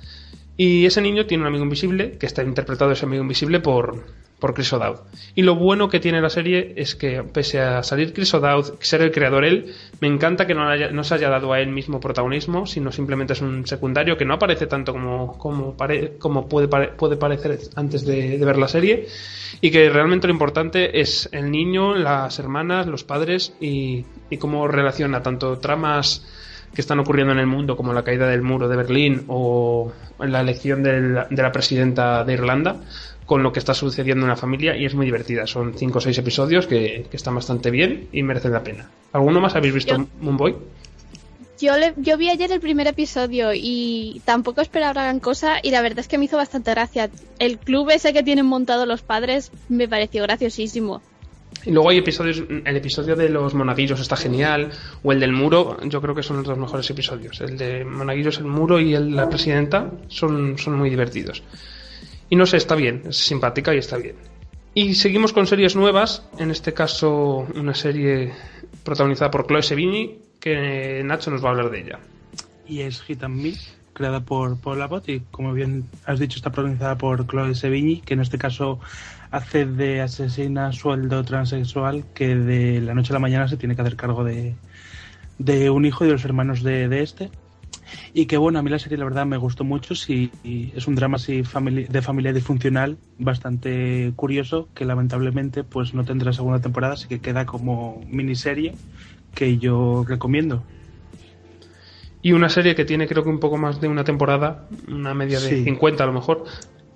Y ese niño tiene un amigo invisible, que está interpretado ese amigo invisible por, por Chris O'Dowd. Y lo bueno que tiene la serie es que, pese a salir Chris O'Dowd, ser el creador él, me encanta que no, no, se haya dado a él mismo protagonismo, sino simplemente es un secundario que no aparece tanto como, como, puede, puede, parecer antes de, ver la serie. Y que realmente lo importante es el niño, las hermanas, los padres y, cómo relaciona tanto tramas que están ocurriendo en el mundo, como la caída del muro de Berlín o la elección de la presidenta de Irlanda, con lo que está sucediendo en la familia y es muy divertida. Son 5 o 6 episodios que, que, están bastante bien y merecen la pena. ¿Alguno más habéis visto Yo- Moonboy? Yo, le- yo vi ayer el primer episodio y tampoco esperaba gran cosa y la verdad es que me hizo bastante gracia. El club ese que tienen montado los padres me pareció graciosísimo. Y luego hay episodios, el episodio de los monaguillos está genial, o el del muro, yo creo que son los dos mejores episodios. El de monaguillos, el muro y el la presidenta son, son muy divertidos. Y no sé, está bien, es simpática y está bien. Y seguimos con series nuevas, en este caso una serie protagonizada por Chloe Sevigny, que Nacho nos va a hablar de ella. y es Hit and Me, creada por Paul Abbott y como bien has dicho está protagonizada por Chloe Sevigny, que en este caso hace de asesina sueldo transexual que de la noche a la mañana se tiene que hacer cargo de, de un hijo y de los hermanos de, de este. Y que bueno, a mí la serie la verdad me gustó mucho, sí, y es un drama así famili- de familia disfuncional bastante curioso que lamentablemente pues no tendrá segunda temporada, así que queda como miniserie que yo recomiendo. Y una serie que tiene creo que un poco más de una temporada, una media de Sí. 50 a lo mejor.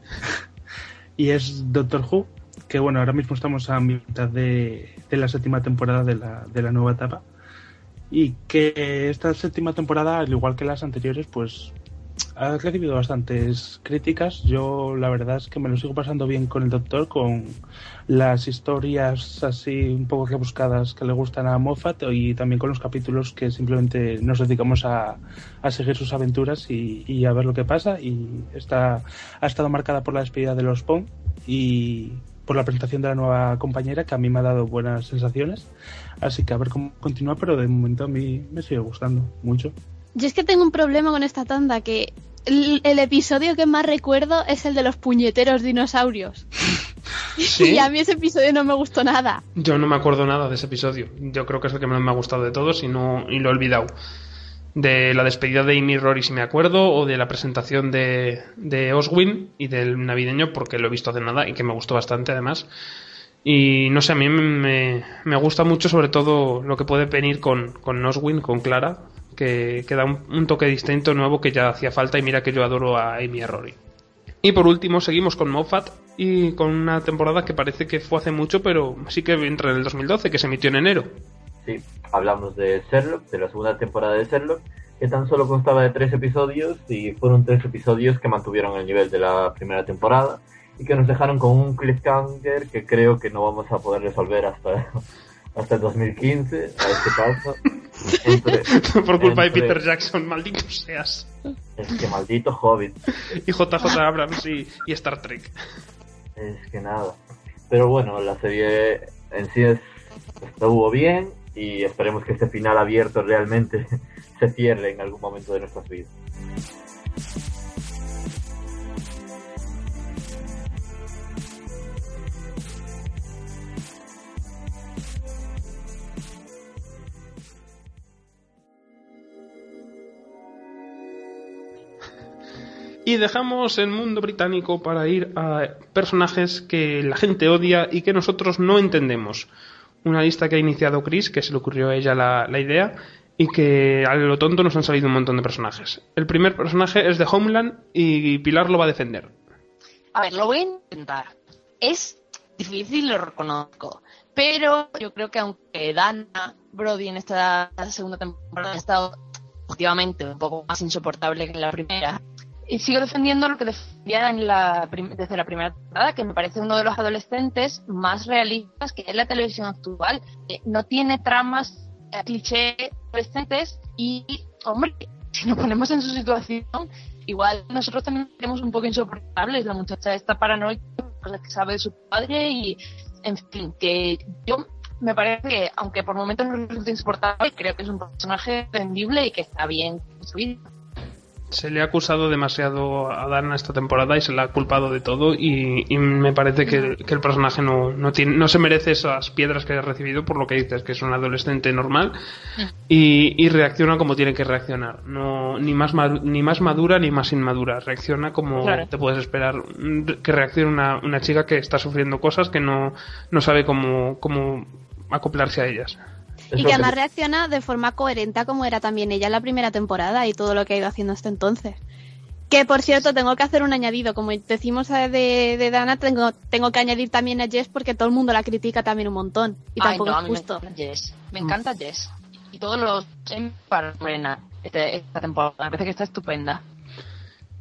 y es Doctor Who, que bueno, ahora mismo estamos a mitad de, de la séptima temporada de la, de la nueva etapa. Y que esta séptima temporada, al igual que las anteriores, pues ha recibido bastantes críticas. Yo la verdad es que me lo sigo pasando bien con el Doctor, con las historias así un poco rebuscadas que le gustan a Moffat y también con los capítulos que simplemente nos dedicamos a, a seguir sus aventuras y, a ver lo que pasa. Y está, ha estado marcada por la despedida de los Pong y por la presentación de la nueva compañera que a mí me ha dado buenas sensaciones. Así que a ver cómo continúa, pero de momento a mí me sigue gustando mucho. Yo es que tengo un problema con esta tanda, que el, el episodio que más recuerdo es el de los puñeteros dinosaurios. Sí. Y a mí ese episodio no me gustó nada. Yo no me acuerdo nada de ese episodio. Yo creo que es el que más me ha gustado de todos y, no, y lo he olvidado. De la despedida de Amy Rory, si me acuerdo, o de la presentación de, de Oswin y del navideño, porque lo he visto hace nada y que me gustó bastante además. Y no sé, a mí me, me gusta mucho sobre todo lo que puede venir con, con Oswin, con Clara, que, que da un, toque distinto, nuevo, que ya hacía falta y mira que yo adoro a Amy a Rory. Y por último seguimos con Moffat y con una temporada que parece que fue hace mucho, pero sí que entra en el 2012, que se emitió en enero. Sí, hablamos de Sherlock, de la segunda temporada de Sherlock, que tan solo constaba de tres episodios y fueron tres episodios que mantuvieron el nivel de la primera temporada y que nos dejaron con un cliffhanger que creo que no vamos a poder resolver hasta, hasta el 2015, a este paso. Entre- por culpa de Peter Jackson, maldito seas. Es que maldito Hobbit. Y JJ Abrams y, y Star Trek. Es que nada. Pero bueno, la serie en sí es, estuvo bien y esperemos que este final abierto realmente se cierre en algún momento de nuestras vidas. Y dejamos el mundo británico para ir a personajes que la gente odia y que nosotros no entendemos. Una lista que ha iniciado Chris, que se le ocurrió a ella la, la idea, y que a lo tonto nos han salido un montón de personajes. El primer personaje es de Homeland y Pilar lo va a defender. A ver, lo voy a intentar. Es difícil, lo reconozco. Pero yo creo que aunque Dana Brody en esta segunda temporada ha estado objetivamente un poco más insoportable que en la primera, y sigo defendiendo lo que defendía en la desde la primera temporada, que me parece uno de los adolescentes más realistas que es la televisión actual. Eh, no tiene tramas eh, cliché adolescentes y, hombre, si nos ponemos en su situación, igual nosotros también tenemos un poco insoportables. La muchacha está paranoica, cosas que sabe de su padre y, en fin, que yo me parece que, aunque por momentos no resulte insoportable, creo que es un personaje vendible y que está bien construido. Se le ha acusado demasiado a Dana esta temporada y se le ha culpado de todo y, y me parece que, que el personaje no, no, tiene, no se merece esas piedras que ha recibido por lo que dices, que es un adolescente normal y, y reacciona como tiene que reaccionar. No, ni, más ni más madura ni más inmadura. Reacciona como Claro. te puedes esperar que reaccione una, una chica que está sufriendo cosas que no, no sabe cómo, cómo acoplarse a ellas. Y que además reacciona de forma coherente como era también ella en la primera temporada y todo lo que ha ido haciendo hasta entonces. Que por cierto, tengo que hacer un añadido. Como decimos de, de Dana, tengo, tengo que añadir también a Jess porque todo el mundo la critica también un montón. Y Ay, tampoco no, es mí me justo. encanta Jess. Me encanta Jess. Y todos los para Morena este- esta temporada. Me parece que está estupenda.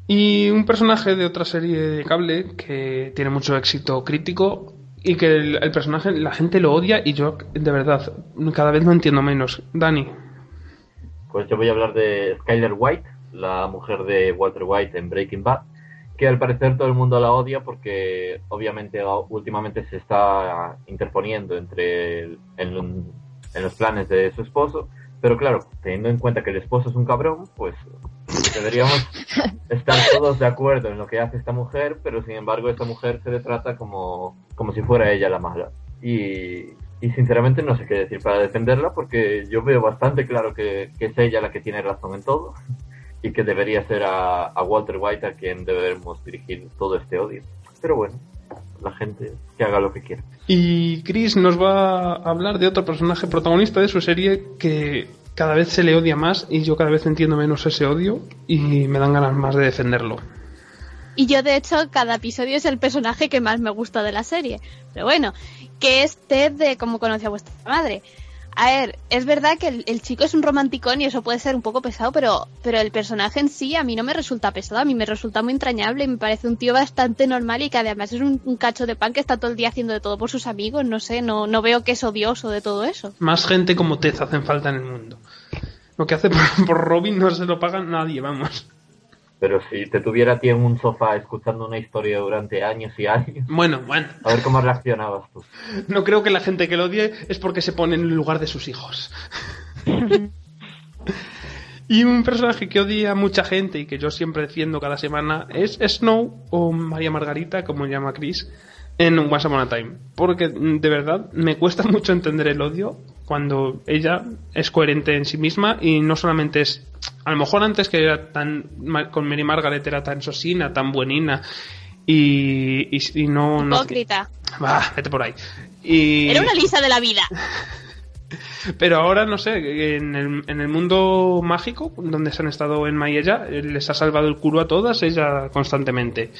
Y un personaje de otra serie de cable que tiene mucho éxito crítico y que el, personaje, la gente lo odia y yo, de verdad, cada vez no entiendo menos. Dani, Pues yo voy a hablar de Skyler White, la mujer de Walter White en Breaking Bad, que al parecer todo el mundo la odia porque obviamente últimamente se está interponiendo entre en los planes de su esposo, pero claro, teniendo en cuenta que el esposo es un cabrón, pues deberíamos estar todos de acuerdo en lo que hace esta mujer, pero sin embargo esta mujer se le trata como, como si fuera ella la mala. Y, y sinceramente no sé qué decir para defenderla porque yo veo bastante claro que, que es ella la que tiene razón en todo y que debería ser a, a Walter White a quien debemos dirigir todo este odio. Pero bueno, la gente que haga lo que quiera. Y Chris nos va a hablar de otro personaje protagonista de su serie que cada vez se le odia más y yo cada vez entiendo menos ese odio y me dan ganas más de defenderlo. Y yo, de hecho, cada episodio es el personaje que más me gusta de la serie. Pero bueno, que es Ted de cómo conoce a vuestra madre. A ver, es verdad que el, el chico es un romanticón y eso puede ser un poco pesado, pero, pero el personaje en sí a mí no me resulta pesado, a mí me resulta muy entrañable y me parece un tío bastante normal y que además es un, cacho de pan que está todo el día haciendo de todo por sus amigos, no sé, no, no veo que es odioso de todo eso. Más gente como Ted hacen falta en el mundo. Lo que hace por Robin no se lo paga nadie, vamos. Pero si te tuviera a ti en un sofá escuchando una historia durante años y años, Bueno, bueno. a ver cómo reaccionabas tú. No creo que la gente que lo odie es porque se pone en el lugar de sus hijos. y un personaje que odia a mucha gente y que yo siempre defiendo cada semana es Snow o María Margarita, como llama Chris, en Once Upon a Time. Porque de verdad me cuesta mucho entender el odio cuando ella es coherente en sí misma y no solamente es. A lo mejor antes que era tan. con Mary Margaret era tan sosina, tan buenina. Y, y, y no, no. Hipócrita. Va, vete por ahí. Y... Era una lisa de la vida. Pero ahora, no sé, en el, en el mundo mágico, donde se han estado Emma y ella, eh, les ha salvado el culo a todas, ella constantemente.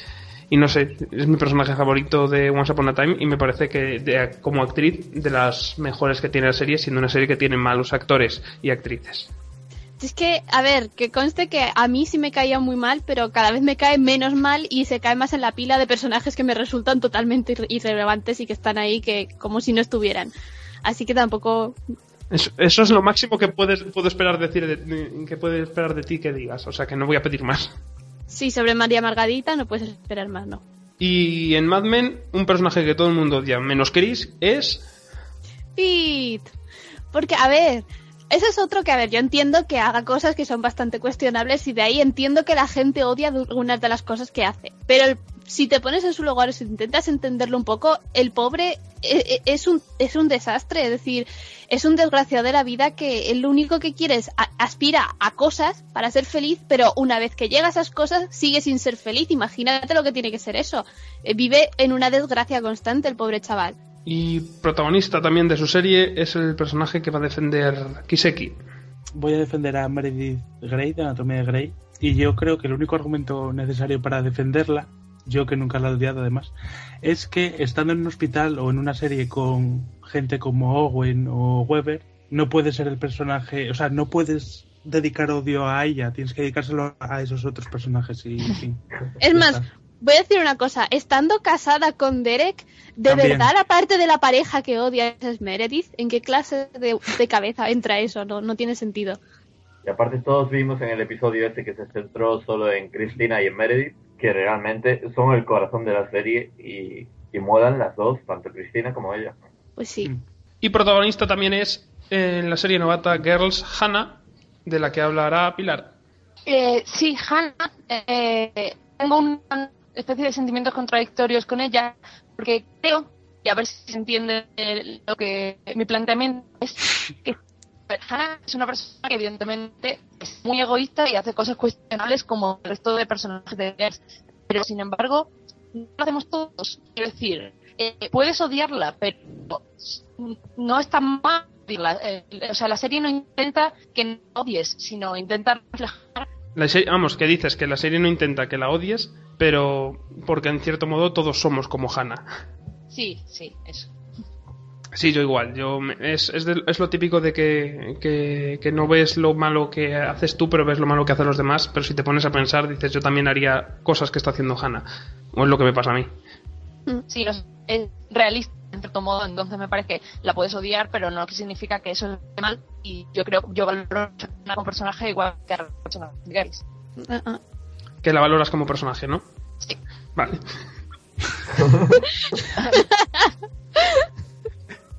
Y no sé, es mi personaje favorito de Once Upon a Time y me parece que de- como actriz de las mejores que tiene la serie, siendo una serie que tiene malos actores y actrices. Es que, a ver, que conste que a mí sí me caía muy mal, pero cada vez me cae menos mal y se cae más en la pila de personajes que me resultan totalmente irre- irrelevantes y que están ahí que como si no estuvieran. Así que tampoco... Eso, es lo máximo que puedes, puedo esperar decir de, de- que puedo esperar de ti que digas, o sea que no voy a pedir más. Sí, sobre María Margarita no puedes esperar más, ¿no? Y en Mad Men, un personaje que todo el mundo odia, menos Chris, es Pete. Porque, a ver, eso es otro que, a ver, yo entiendo que haga cosas que son bastante cuestionables y de ahí entiendo que la gente odia algunas de las cosas que hace. Pero si te pones en su lugar, si intentas entenderlo un poco, el pobre e- e- es un, es un desastre, es decir, es un desgraciado de la vida que lo único que quiere es aspira a cosas para ser feliz, pero una vez que llega a esas cosas sigue sin ser feliz. Imagínate lo que tiene que ser eso. Eh, Vive en una desgracia constante el pobre chaval. Y protagonista también de su serie es el personaje que va a defender Kiseki. Voy a defender a Meredith Grey de Anatomía de Grey y yo creo que el único argumento necesario para defenderla, yo que nunca la he odiado además, es que estando en un hospital o en una serie con gente como Owen o Weber, no puede ser el personaje, o sea, no puedes dedicar odio a ella, tienes que dedicárselo a esos otros personajes y en fin. Es más. Voy a decir una cosa, estando casada con Derek, ¿de También. verdad la parte de la pareja que odia es Meredith? ¿En qué clase de, de cabeza entra eso? No, no tiene sentido. Y aparte todos vimos en el episodio este que se centró solo en Cristina y en Meredith, que realmente son el corazón de la serie y, y molan las dos, tanto Cristina como ella. Pues sí. Mm. Y protagonista también es en la serie novata Girls Hannah, de la que hablará Pilar. Eh, sí, Hannah, eh, tengo una especie de sentimientos contradictorios con ella, porque creo, y a ver si se entiende lo que mi planteamiento es, que Hannah es una persona que evidentemente es muy egoísta y hace cosas cuestionables como el resto de personajes de Girls, pero sin embargo, no lo hacemos todos. Quiero decir, eh, puedes odiarla, pero no está mal odiarla. Eh, o sea, la serie no intenta que no odies, sino intenta reflejar La serie- vamos, que dices que la serie no intenta que la odies, pero porque en cierto modo todos somos como Hannah. Sí, sí, eso. Sí, yo igual. Yo me- es, es, de- es lo típico de que, que, que no ves lo malo que haces tú, pero ves lo malo que hacen los demás. Pero si te pones a pensar, dices, yo también haría cosas que está haciendo Hannah. O es lo que me pasa a mí. Sí, no sé, es realista cierto modo, entonces me parece que la puedes odiar, pero no significa que eso esté mal. Y yo creo, yo valoro a como personaje igual que a. Ah, ah. Que la valoras como personaje, ¿no? Sí. Vale.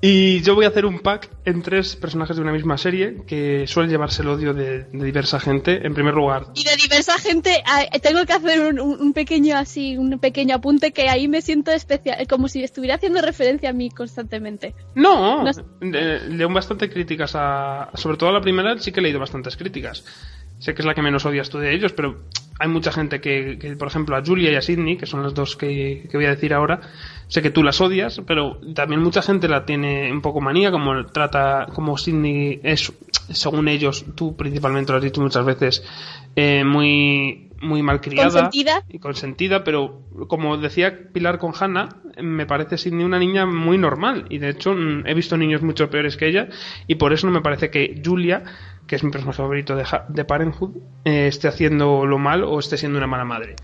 y yo voy a hacer un pack en tres personajes de una misma serie que suelen llevarse el odio de, de diversa gente. En primer lugar, Y de diversa gente, ah, tengo que hacer un, un- pequeño así, un pequeño apunte que ahí me siento especial, como si estuviera haciendo referencia a mí constantemente. No, No sé. eh, leo bastante críticas a. Sobre todo a la primera, sí que he leído bastantes críticas. Sé que es la que menos odias tú de ellos, pero hay mucha gente que, que, por ejemplo, a Julia y a Sidney, que son las dos que, que voy a decir ahora, sé que tú las odias, pero también mucha gente la tiene un poco manía, como trata, como Sidney es, según ellos, tú principalmente lo has dicho muchas veces, eh, muy, muy malcriada Consentida. y consentida, pero como decía Pilar con Hannah, me parece Sidney una niña muy normal y de hecho mm, he visto niños mucho peores que ella y por eso no me parece que Julia, que es mi personaje favorito de, de Parenthood, eh, esté haciendo lo mal o esté siendo una mala madre.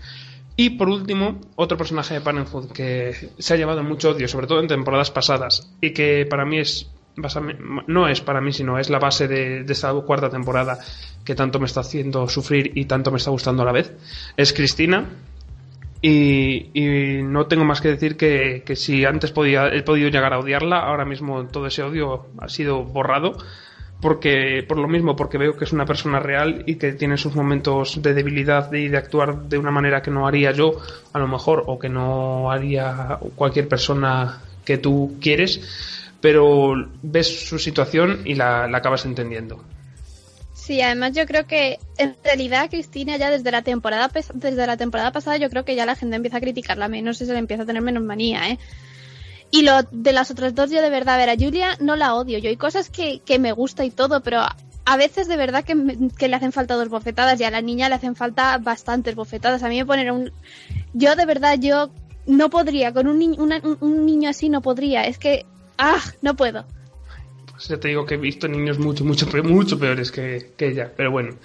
Y por último, otro personaje de Parenthood que se ha llevado mucho odio, sobre todo en temporadas pasadas, y que para mí es, no es para mí, sino es la base de, de esta cuarta temporada que tanto me está haciendo sufrir y tanto me está gustando a la vez, es Cristina. Y, y no tengo más que decir que, que si antes podía, he podido llegar a odiarla, ahora mismo todo ese odio ha sido borrado porque por lo mismo porque veo que es una persona real y que tiene sus momentos de debilidad y de actuar de una manera que no haría yo a lo mejor o que no haría cualquier persona que tú quieres pero ves su situación y la, la acabas entendiendo Sí, además yo creo que en realidad Cristina ya desde la temporada desde la temporada pasada yo creo que ya la gente empieza a criticarla menos y se le empieza a tener menos manía, ¿eh? Y lo de las otras dos yo de verdad, a ver, a Julia no la odio, yo hay cosas que, que me gusta y todo, pero a, veces de verdad que, me- que le hacen falta dos bofetadas y a la niña le hacen falta bastantes bofetadas. A mí me ponen un... Yo de verdad, yo no podría, con un, ni- una- un- niño así no podría, es que... ¡Ah! No puedo. pues ya te digo que he visto niños mucho mucho mucho peores que, que ella pero bueno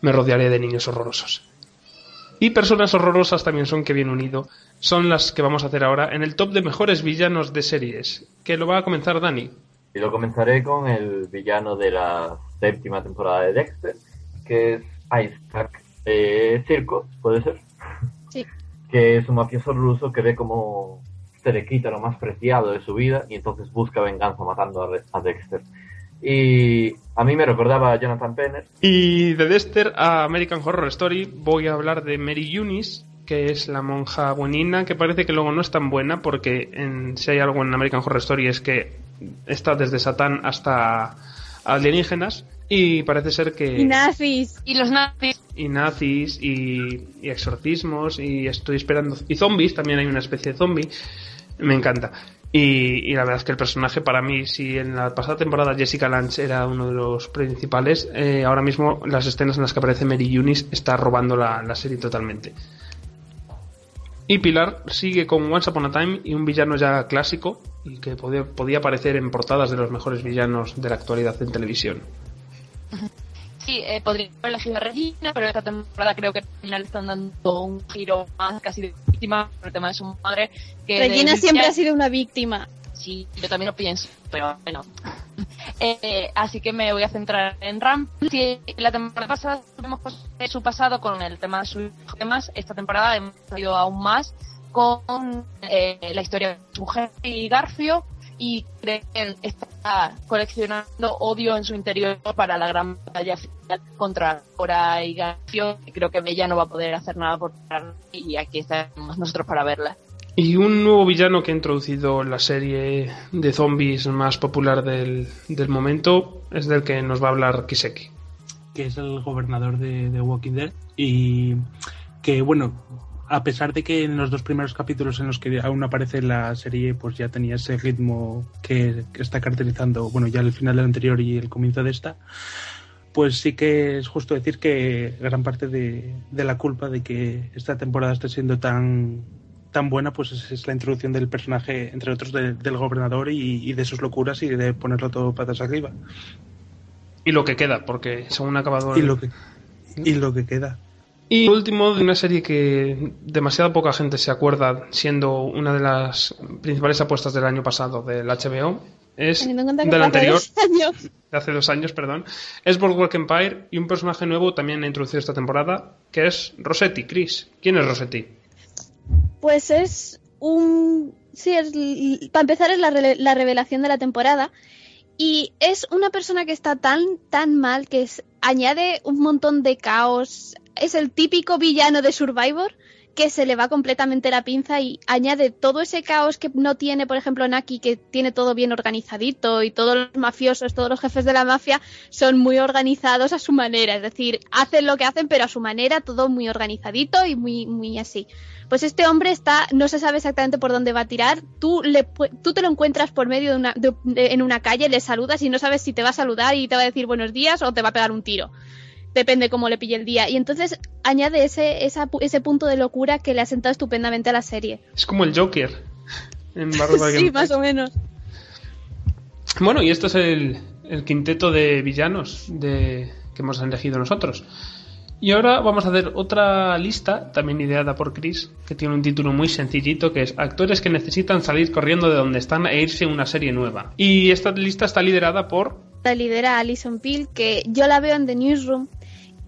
me rodearé de niños horrorosos y personas horrorosas también son que bien unido son las que vamos a hacer ahora en el top de mejores villanos de series que lo va a comenzar Dani Y lo comenzaré con el villano de la séptima temporada de Dexter, que es Isaac eh, Circo, ¿puede ser? Sí. Que es un mafioso ruso que ve como se le quita lo más preciado de su vida y entonces busca venganza matando a, Dexter. Y a mí me recordaba a Jonathan Penner, Y de Dexter a American Horror Story voy a hablar de Mary Eunice, que es la monja buenina, que parece que luego no es tan buena, porque en, si hay algo en American Horror Story es que está desde Satán hasta alienígenas, y parece ser que... Y nazis. Y los nazis. y nazis y, y exorcismos y estoy esperando y zombies también hay una especie de zombie me encanta y, y la verdad es que el personaje para mí si en la pasada temporada Jessica Lange era uno de los principales eh, ahora mismo las escenas en las que aparece Mary Eunice está robando la, la serie totalmente y Pilar sigue con Once Upon a Time y un villano ya clásico y que podía, podía aparecer en portadas de los mejores villanos de la actualidad en televisión Sí, eh, podría haber elegido a Regina, pero esta temporada creo que al final están dando un giro más casi de víctima por el tema de su madre. Que Regina siempre ha sido una víctima. Sí, yo también lo pienso, pero bueno. Eh, así que me voy a centrar en Ram. Si la temporada pasada tuvimos de su pasado con el tema de su hijo y demás, esta temporada hemos ido aún más con eh, la historia de su mujer y Garfio y que está coleccionando odio en su interior para la gran batalla final contra Cora y Garfio. Creo que ella no va a poder hacer nada por y aquí estamos nosotros para verla. Y un nuevo villano que ha introducido la serie de zombies más popular del, del momento es del que nos va a hablar Kiseki. que es el gobernador de, de Walking Dead y que bueno a pesar de que en los dos primeros capítulos en los que aún aparece la serie pues ya tenía ese ritmo que, está caracterizando bueno ya el final del anterior y el comienzo de esta pues sí que es justo decir que gran parte de, de la culpa de que esta temporada esté siendo tan tan buena pues es, es la introducción del personaje entre otros de- del gobernador y, y de sus locuras y de ponerlo todo patas arriba Y lo que queda, porque según acabado... y el- lo que y lo que queda Y último, de una serie que demasiada poca gente se acuerda, siendo una de las principales apuestas del año pasado del HBO, es del anterior, años. de hace dos años, perdón, es Boardwalk Empire y un personaje nuevo también ha introducido esta temporada, que es Rossetti, Chris. ¿Quién es Rossetti? Pues es un... Sí, es, para empezar es la, la revelación de la temporada. Y es una persona que está tan, tan mal que es- añade un montón de caos. Es el típico villano de Survivor que se le va completamente la pinza y añade todo ese caos que no tiene, por ejemplo, Naki, que tiene todo bien organizadito y todos los mafiosos, todos los jefes de la mafia son muy organizados a su manera. Es decir, hacen lo que hacen, pero a su manera, todo muy organizadito y muy, muy así. Pues este hombre está, no se sabe exactamente por dónde va a tirar. Tú, le, tú te lo encuentras por medio de una, de- en una calle, le saludas y no sabes si te va a saludar y te va a decir buenos días o te va a pegar un tiro. Depende cómo le pille el día. Y entonces añade ese, esa ese punto de locura que le ha sentado estupendamente a la serie. Es como el Joker. En sí, más o menos. Bueno, y esto es el, el quinteto de villanos de, que hemos elegido nosotros. Y ahora vamos a hacer otra lista, también ideada por Chris, que tiene un título muy sencillito, que es Actores que necesitan salir corriendo de donde están e irse a una serie nueva. Y esta lista está liderada por... La lidera Alison Peel, que yo la veo en The Newsroom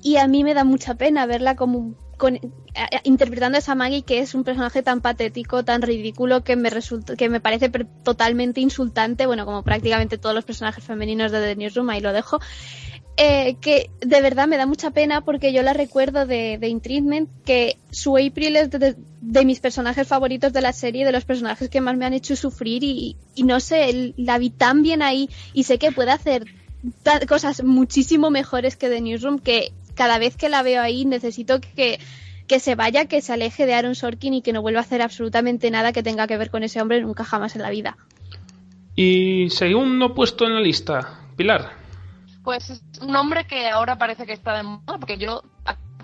y a mí me da mucha pena verla como con- a- a- interpretando a esa Maggie que es un personaje tan patético, tan ridículo que me resulta que me parece totalmente insultante, bueno, como prácticamente todos los personajes femeninos de The Newsroom, ahí lo dejo. Eh, que de verdad me da mucha pena porque yo la recuerdo de, de In que su April es de, de- de mis personajes favoritos de la serie, de los personajes que más me han hecho sufrir y, y no sé, la vi tan bien ahí y sé que puede hacer cosas muchísimo mejores que The Newsroom que cada vez que la veo ahí necesito que, que se vaya, que se aleje de Aaron Sorkin y que no vuelva a hacer absolutamente nada que tenga que ver con ese hombre nunca jamás en la vida. Y segundo puesto en la lista, Pilar. Pues es un hombre que ahora parece que está de moda, porque yo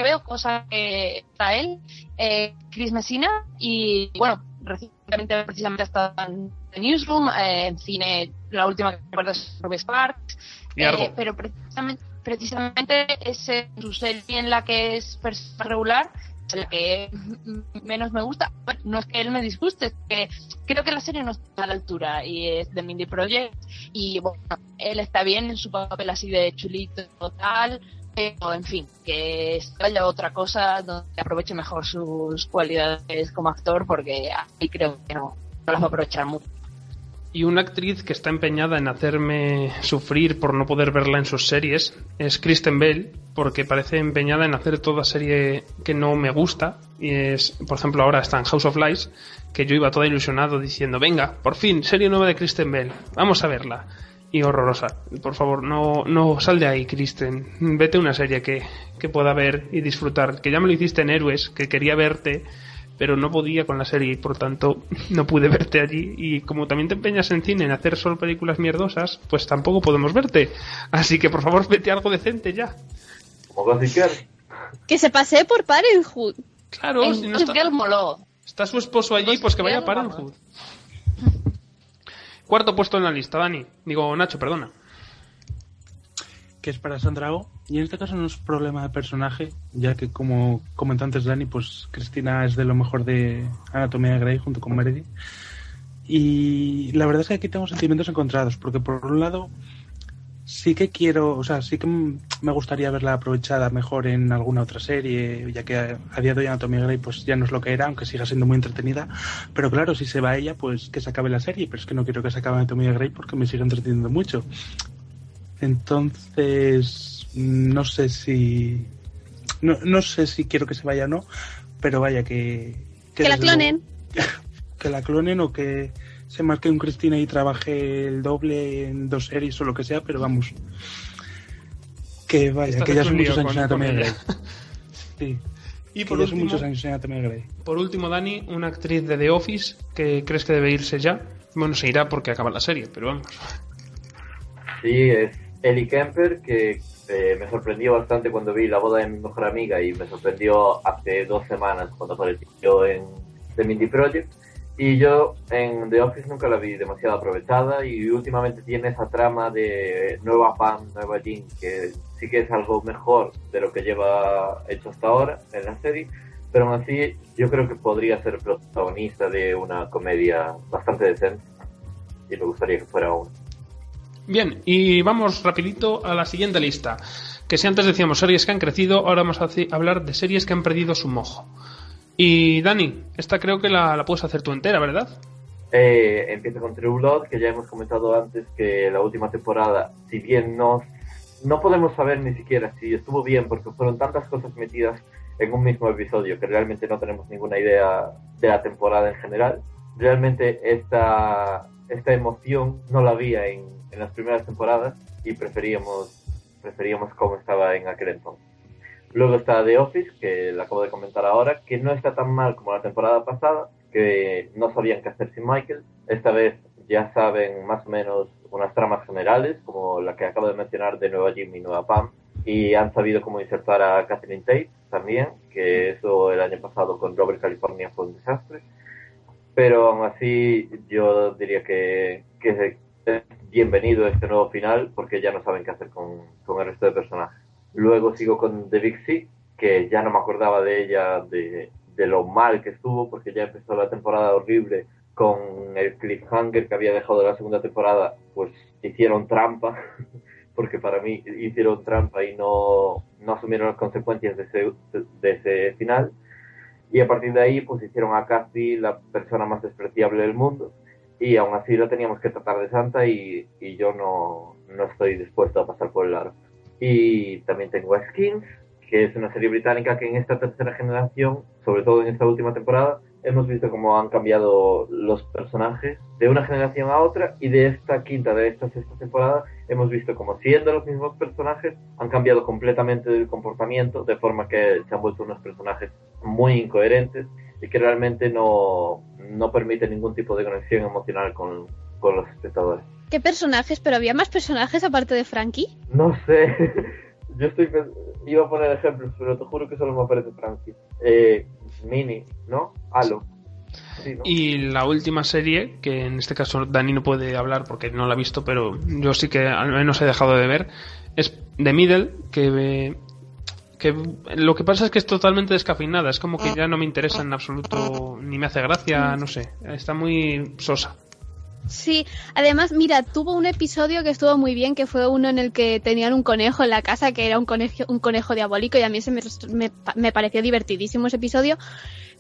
veo cosas que está él, eh, Chris Messina, y bueno, recientemente precisamente está en The Newsroom, eh, en cine, la última que recuerdo es Ruby Sparks, eh, pero precisamente, precisamente es eh, su serie en la que es persona regular, la que menos me gusta. Bueno, no es que él me disguste, es que creo que la serie no está a la altura y es de Mindy Project y bueno, él está bien en su papel así de chulito total, pero en fin, que se vaya a otra cosa donde aproveche mejor sus cualidades como actor porque ahí creo que no, no las va a aprovechar mucho. Y una actriz que está empeñada en hacerme sufrir por no poder verla en sus series es Kristen Bell, porque parece empeñada en hacer toda serie que no me gusta. Y es, por ejemplo, ahora está en House of Lies, que yo iba todo ilusionado diciendo, venga, por fin, serie nueva de Kristen Bell, vamos a verla. Y horrorosa. Por favor, no, no sal de ahí, Kristen. Vete a una serie que, que pueda ver y disfrutar. Que ya me lo hiciste en Héroes, que quería verte pero no podía con la serie y por tanto no pude verte allí. Y como también te empeñas en cine en hacer solo películas mierdosas pues tampoco podemos verte. Así que por favor vete a algo decente ya. Como. Que se pase por Parenthood. claro En si no está, está su esposo allí pues que vaya a Parenthood. Cuarto puesto en la lista Dani. Digo Nacho perdona. Que es para Sandra Oh. Y en este caso no es problema de personaje, ya que como comentó antes Dani, pues Cristina es de lo mejor de Anatomía de Grey junto con Meredith. Y la verdad es que aquí tengo sentimientos encontrados, porque por un lado sí que quiero, o sea, sí que me gustaría verla aprovechada mejor en alguna otra serie, ya que a, día de hoy Anatomía Grey pues ya no es lo que era, aunque siga siendo muy entretenida. Pero claro, si se va ella, pues que se acabe la serie, pero es que no quiero que se acabe Anatomía Grey porque me sigue entreteniendo mucho. Entonces, no sé si. No, no sé si quiero que se vaya o no, pero vaya que. Que la clonen. luego- que la clonen o que se marque un Cristina y trabaje el doble en dos series o lo que sea, pero vamos. Que vaya, Estás que ya son muchos años con- en Anatomía. Grey. Sí, y por último, muchos años en por último Dani una actriz de The Office que crees que debe irse ya bueno se irá porque acaba la serie pero vamos Sí, es Ellie Kemper, que eh, me sorprendió bastante cuando vi la boda de mi mejor amiga y me sorprendió hace dos semanas cuando apareció en The Mindy Project. Y yo en The Office nunca la vi demasiado aprovechada y últimamente tiene esa trama de nueva Pam, nueva Jean, que sí que es algo mejor de lo que lleva hecho hasta ahora en la serie, pero aún así yo creo que podría ser protagonista de una comedia bastante decente y me gustaría que fuera una. Bien, y vamos rapidito a la siguiente lista. Que si antes decíamos series que han crecido, ahora vamos a hablar de series que han perdido su mojo. Y Dani, esta creo que la, puedes hacer tú entera, ¿verdad? Eh, empieza con True que ya hemos comentado antes que la última temporada, si bien no, no podemos saber ni siquiera si estuvo bien, porque fueron tantas cosas metidas en un mismo episodio que realmente no tenemos ninguna idea de la temporada en general. Realmente esta, esta emoción no la había en, en las primeras temporadas y preferíamos, preferíamos cómo estaba en aquel entonces. Luego está The Office, que la acabo de comentar ahora, que no está tan mal como la temporada pasada, que no sabían qué hacer sin Michael. Esta vez ya saben más o menos unas tramas generales, como la que acabo de mencionar de Nueva Jim y Nueva Pam, y han sabido cómo insertar a Catherine Tate también, que eso el año pasado con Robert California fue un desastre. Pero aún así yo diría que, es bienvenido este nuevo final, porque ya no saben qué hacer con, con el resto de personajes. Luego sigo con The Big C, que ya no me acordaba de ella, de, de lo mal que estuvo, porque ya empezó la temporada horrible con el cliffhanger que había dejado de la segunda temporada, pues hicieron trampa, porque para mí hicieron trampa y no, no asumieron las consecuencias de ese, de ese final. Y a partir de ahí, pues hicieron a Kathy la persona más despreciable del mundo. Y aún así la teníamos que tratar de santa y, y yo no, no estoy dispuesto a pasar por el largo. Y también tengo Skins, que es una serie británica que en esta tercera generación, sobre todo en esta última temporada, hemos visto cómo han cambiado los personajes de una generación a otra y de esta quinta, de esta sexta temporada, hemos visto como siendo los mismos personajes, han cambiado completamente el comportamiento, de forma que se han vuelto unos personajes muy incoherentes y que realmente no, no permiten ningún tipo de conexión emocional con, con los espectadores. ¿Qué personajes? ¿Pero había más personajes aparte de Frankie? No sé. Yo estoy iba a poner ejemplos, pero te juro que solo me aparece Frankie. Eh, Mini, ¿no? Halo. Sí, ¿no? Y la última serie, que en este caso Dani no puede hablar porque no la ha visto, pero yo sí que al menos he dejado de ver, es The Middle, que, que lo que pasa es que es totalmente descafeinada, es como que ya no me interesa en absoluto, ni me hace gracia, no sé, está muy sosa. Sí, además, mira, tuvo un episodio que estuvo muy bien, que fue uno en el que tenían un conejo en la casa, que era un conejo, un conejo diabólico, y a mí se me, me, me pareció divertidísimo ese episodio,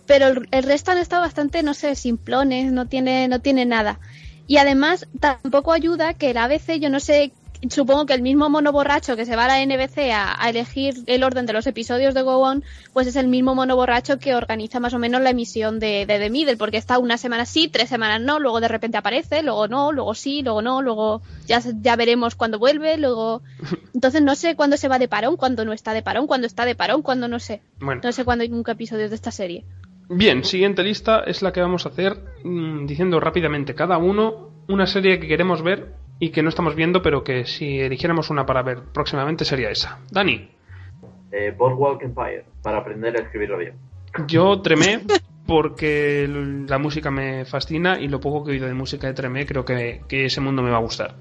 pero el, el resto han estado bastante, no sé, simplones, no tiene, no tiene nada. Y además tampoco ayuda que el ABC, yo no sé supongo que el mismo mono borracho que se va a la NBC a, a, elegir el orden de los episodios de Go On, pues es el mismo mono borracho que organiza más o menos la emisión de, de The Middle, porque está una semana sí, tres semanas no, luego de repente aparece, luego no, luego sí, luego no, luego ya, ya veremos cuándo vuelve, luego... Entonces no sé cuándo se va de parón, cuándo no está de parón, cuándo está de parón, cuándo no sé. Bueno. No sé cuándo hay nunca episodios de esta serie. Bien, siguiente lista es la que vamos a hacer mmm, diciendo rápidamente cada uno una serie que queremos ver y que no estamos viendo, pero que si eligiéramos una para ver próximamente sería esa. Dani. Eh, Boardwalk Empire, para aprender a escribirlo bien. Yo tremé porque la música me fascina y lo poco que he oído de música de Tremé creo que, que, ese mundo me va a gustar.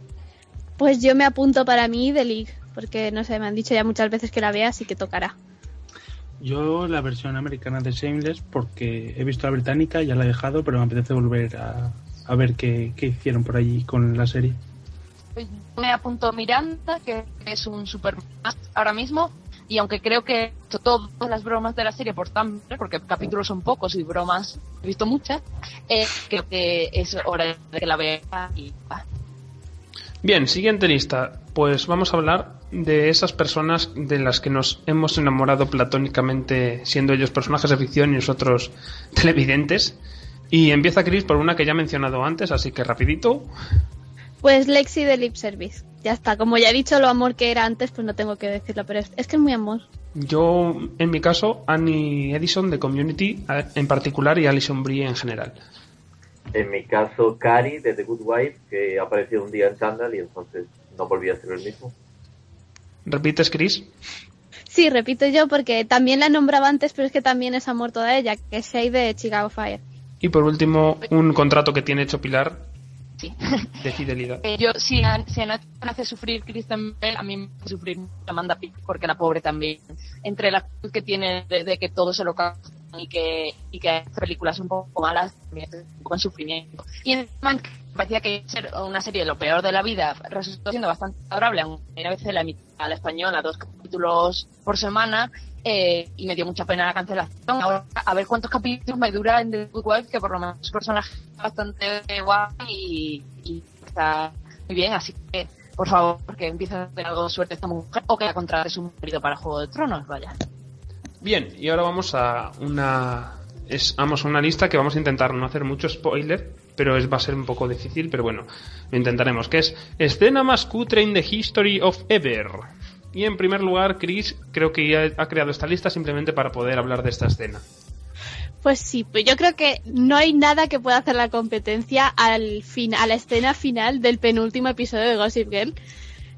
Pues yo me apunto para mí de League, porque no sé, me han dicho ya muchas veces que la vea, así que tocará. Yo la versión americana de Shameless porque he visto la británica, ya la he dejado, pero me apetece volver a, a ver qué, qué hicieron por allí con la serie me apuntó Miranda, que es un super ahora mismo, y aunque creo que todas las bromas de la serie por tan porque capítulos son pocos y bromas he visto muchas, eh, creo que es hora de que la vea y va. Bien, siguiente lista. Pues vamos a hablar de esas personas de las que nos hemos enamorado platónicamente, siendo ellos personajes de ficción y nosotros televidentes. Y empieza Chris por una que ya he mencionado antes, así que rapidito. Pues Lexi de Lip Service. Ya está. Como ya he dicho lo amor que era antes, pues no tengo que decirlo, pero es, es que es muy amor. Yo, en mi caso, Annie Edison de Community en particular y Alison Brie en general. En mi caso, Carrie de The Good Wife, que apareció un día en Chandler y entonces no volví a ser el mismo. ¿Repites, Chris? Sí, repito yo porque también la nombraba antes, pero es que también es amor toda ella, que es Shay de Chicago Fire. Y por último, un contrato que tiene hecho Pilar Sí. de fidelidad. Eh, yo, si a, si a hace sufrir Kristen Bell, a mí me hace sufrir Amanda Pitt, porque la pobre también, entre la cruz que tiene de, de, que todo se lo y que, y que películas un poco malas, también es un poco en sufrimiento. Y encima parecía que ser una serie lo peor de la vida resultó siendo bastante adorable, aunque a veces la emite a la española dos capítulos por semana, eh, y me dio mucha pena la cancelación. Ahora, a ver cuántos capítulos me dura en The Good Wife, que por lo menos personaje bastante guay y, y, está muy bien, así que por favor, que empiece a tener algo de suerte esta mujer o que la contrate su marido para Juego de Tronos, vaya. Bien, y ahora vamos a una es, vamos a una lista que vamos a intentar no hacer mucho spoiler, pero es, va a ser un poco difícil, pero bueno, lo intentaremos, que es escena más cutre in the history of ever. Y en primer lugar, Chris creo que ya ha creado esta lista simplemente para poder hablar de esta escena. Pues sí, pues yo creo que no hay nada que pueda hacer la competencia al fin, a la escena final del penúltimo episodio de Gossip Girl.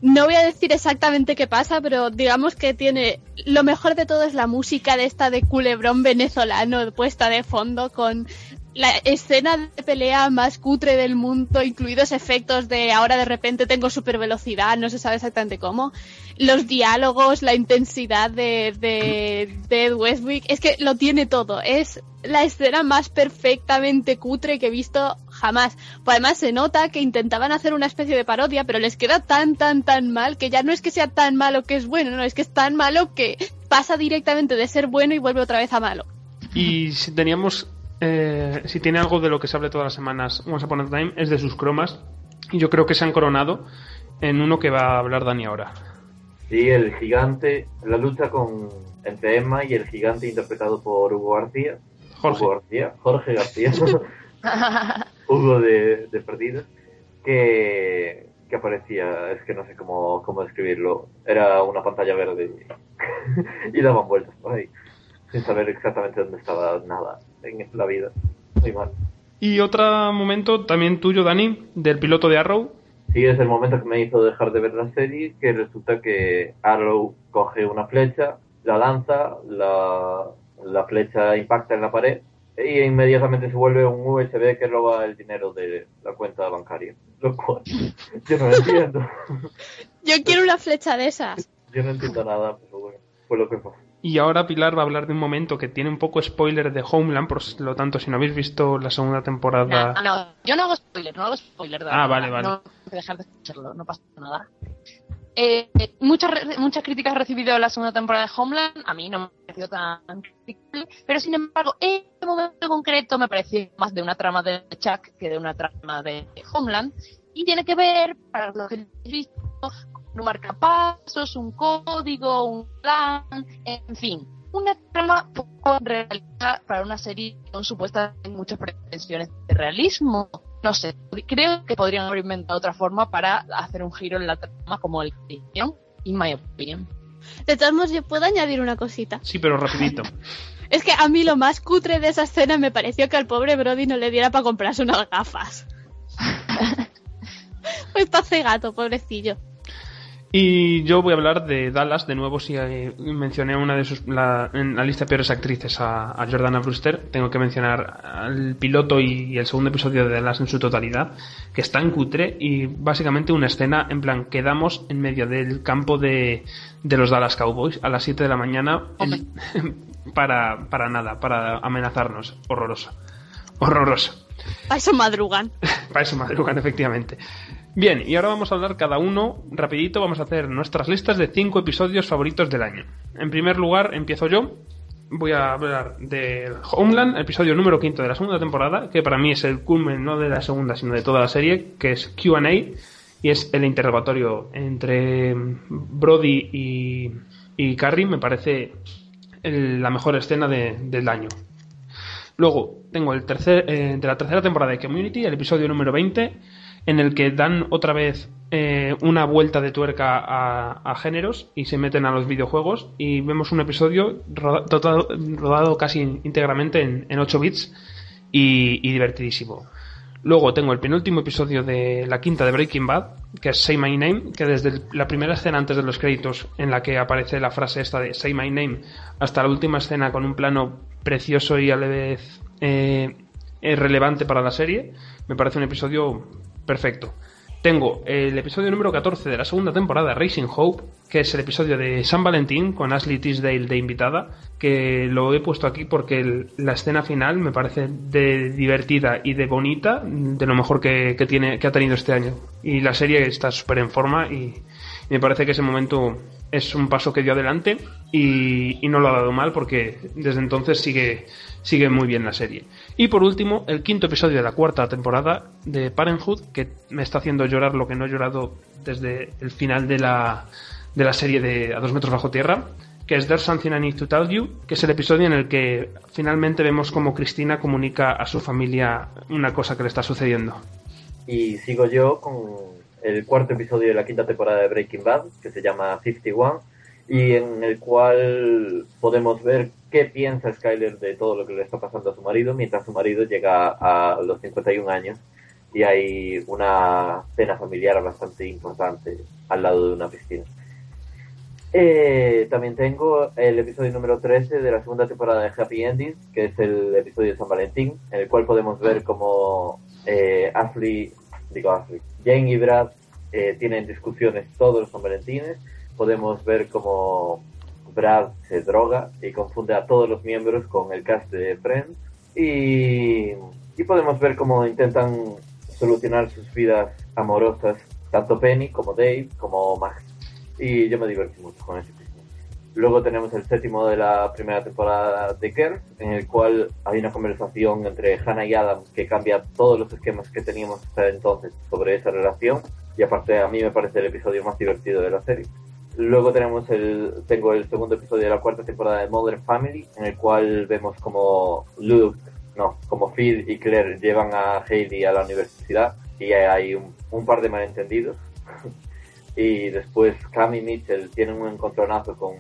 No voy a decir exactamente qué pasa, pero digamos que tiene lo mejor de todo es la música de esta de culebrón venezolano puesta de fondo con la escena de pelea más cutre del mundo, incluidos efectos de ahora de repente tengo super velocidad, no se sabe exactamente cómo, los diálogos, la intensidad de, de, Ed Westwick, es que lo tiene todo, es la escena más perfectamente cutre que he visto jamás. Pues además se nota que intentaban hacer una especie de parodia, pero les queda tan, tan, tan mal que ya no es que sea tan malo que es bueno, no, es que es tan malo que pasa directamente de ser bueno y vuelve otra vez a malo. Y si teníamos eh, si tiene algo de lo que se habla todas las semanas Once Upon a Time es de sus cromas y yo creo que se han coronado en uno que va a hablar Dani ahora. Sí, el gigante, la lucha con entre Emma y el gigante interpretado por Hugo García. Jorge. Hugo García, Jorge García. Hugo de, de Perdidos. Que, que aparecía, es que no sé cómo, cómo describirlo. Era una pantalla verde y, y daban vueltas por ahí. Sin saber exactamente dónde estaba nada en la vida. Muy mal. Y otro momento también tuyo, Dani, del piloto de Arrow. Sí, es el momento que me hizo dejar de ver la serie, que resulta que Arrow coge una flecha, la lanza, la, la flecha impacta en la pared y inmediatamente se vuelve un USB que roba el dinero de la cuenta bancaria. Lo cual yo no lo entiendo. Yo quiero una flecha de esas. Yo no entiendo nada, pero bueno, fue lo que pasó. Y ahora Pilar va a hablar de un momento que tiene un poco spoiler de Homeland, por lo tanto, si no habéis visto la segunda temporada. No, no, yo no hago spoiler, no hago spoiler. Ah, vale, vale. No dejar de escucharlo, no pasa nada. Eh, muchas, muchas críticas he recibido la segunda temporada de Homeland, a mí no me pareció tan criticable, pero sin embargo, en este momento concreto me pareció más de una trama de Chuck que de una trama de Homeland, y tiene que ver, para los que habéis visto, un marcapasos, un código, un plan, en fin, una trama poco realista para una serie con supuestamente muchas pretensiones de realismo. No sé, creo que podrían haber inventado otra forma para hacer un giro en la trama como el que hicieron, in my opinion. De todos modos, yo puedo añadir una cosita. Sí, pero rapidito. Es que a mí lo más cutre de esa escena me pareció que al pobre Brody no le diera para comprarse unas gafas. pues está cegato, pobrecillo. Y yo voy a hablar de Dallas, de nuevo, si eh, mencioné una de sus, la, en la lista de peores actrices a, a Jordana Brewster, tengo que mencionar al piloto y, y el segundo episodio de Dallas en su totalidad, que es tan cutre y básicamente una escena, en plan, quedamos en medio del campo de, de los Dallas Cowboys a las 7 de la mañana en- para, para nada, para amenazarnos. Horroroso. Horroroso. Para eso madrugan. Para eso madrugan, efectivamente. Bien, y ahora vamos a hablar cada uno, rapidito, vamos a hacer nuestras listas de cinco episodios favoritos del año. En primer lugar, empiezo yo. Voy a hablar de Homeland, episodio número quinto de la segunda temporada, que para mí es el culmen no de la segunda, sino de toda la serie, que es Q&A, y es el interrogatorio entre Brody y, y Carrie, me parece la mejor escena de- del año. Luego tengo el tercer, eh, de la tercera temporada de Community, el episodio número 20, en el que dan otra vez eh, una vuelta de tuerca a, géneros y se meten a los videojuegos y vemos un episodio roda- totado- rodado casi íntegramente en, en 8 bits y, divertidísimo. Luego tengo el penúltimo episodio de la quinta de Breaking Bad, que es Say My Name, que desde la primera escena antes de los créditos, en la que aparece la frase esta de Say My Name, hasta la última escena con un plano precioso y a la vez eh, eh, relevante para la serie, me parece un episodio perfecto. Tengo el episodio número 14 de la segunda temporada, Racing Hope, que es el episodio de San Valentín con Ashley Tisdale de invitada, que lo he puesto aquí porque la escena final me parece de divertida y de bonita, de lo mejor que, tiene, que ha tenido este año. Y la serie está súper en forma y, y me parece que ese momento es un paso que dio adelante y, y no lo ha dado mal porque desde entonces sigue, sigue muy bien la serie. Y por último, el quinto episodio de la cuarta temporada de Parenthood, que me está haciendo llorar lo que no he llorado desde el final de la, de la serie de A dos metros bajo tierra, que es There's Something I Need to Tell You, que es el episodio en el que finalmente vemos cómo Cristina comunica a su familia una cosa que le está sucediendo. Y sigo yo con el cuarto episodio de la quinta temporada de Breaking Bad, que se llama 51, y en el cual podemos ver qué piensa Skyler de todo lo que le está pasando a su marido, mientras su marido llega a los 51 años y hay una cena familiar bastante importante al lado de una piscina. Eh, también tengo el episodio número 13 de la segunda temporada de Happy Endings, que es el episodio de San Valentín, en el cual podemos ver cómo eh, Ashley, digo Ashley, Jane y Brad eh, tienen discusiones todos los San Valentines. Podemos ver cómo Brad se droga y confunde a todos los miembros con el cast de Friends. Y, podemos ver cómo intentan solucionar sus vidas amorosas, tanto Penny como Dave, como Max. Y yo me divertí mucho con ese episodio. Luego tenemos el séptimo de la primera temporada de Girls, en el cual hay una conversación entre Hannah y Adam que cambia todos los esquemas que teníamos hasta entonces sobre esa relación. Y aparte a mí me parece el episodio más divertido de la serie. Luego tenemos el, tengo el segundo episodio de la cuarta temporada de Modern Family, en el cual vemos como Luke, no, como Phil y Claire llevan a Hailey a la universidad y hay un, par de malentendidos. y después Cam y Mitchell tienen un encontronazo con,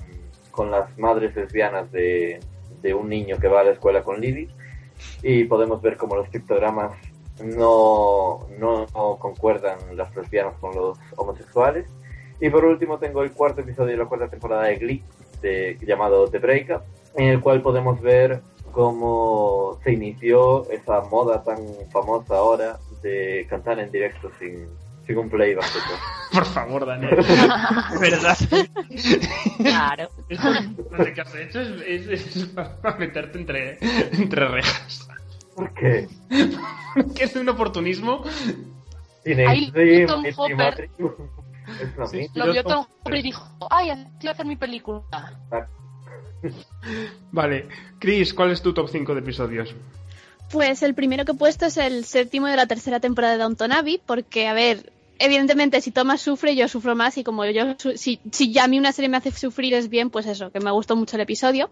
con las madres lesbianas de, de un niño que va a la escuela con Libby y podemos ver como los pictogramas no, no concuerdan las lesbianas con los homosexuales. Y por último tengo el cuarto episodio de la cuarta temporada de Glee, de, llamado The Breakup, en el cual podemos ver cómo se inició esa moda tan famosa ahora de cantar en directo sin, sin un playback. Por favor, Daniel. ¿Verdad? Claro. Esto lo que has hecho es, es- es para meterte entre, entre rejas. ¿Por qué? que es de un oportunismo. Tom Extreme Hopper. Una Sí. Lo vio Tom Cruise y dijo, ay, voy a hacer mi película. Vale. Chris, ¿cuál es tu top 5 de episodios? Pues el primero que he puesto es el séptimo de la tercera temporada de Downton Abbey, porque, a ver, evidentemente si Thomas sufre, yo sufro más, y como yo, si, si ya a mí una serie me hace sufrir es bien, pues eso, que me gustó mucho el episodio.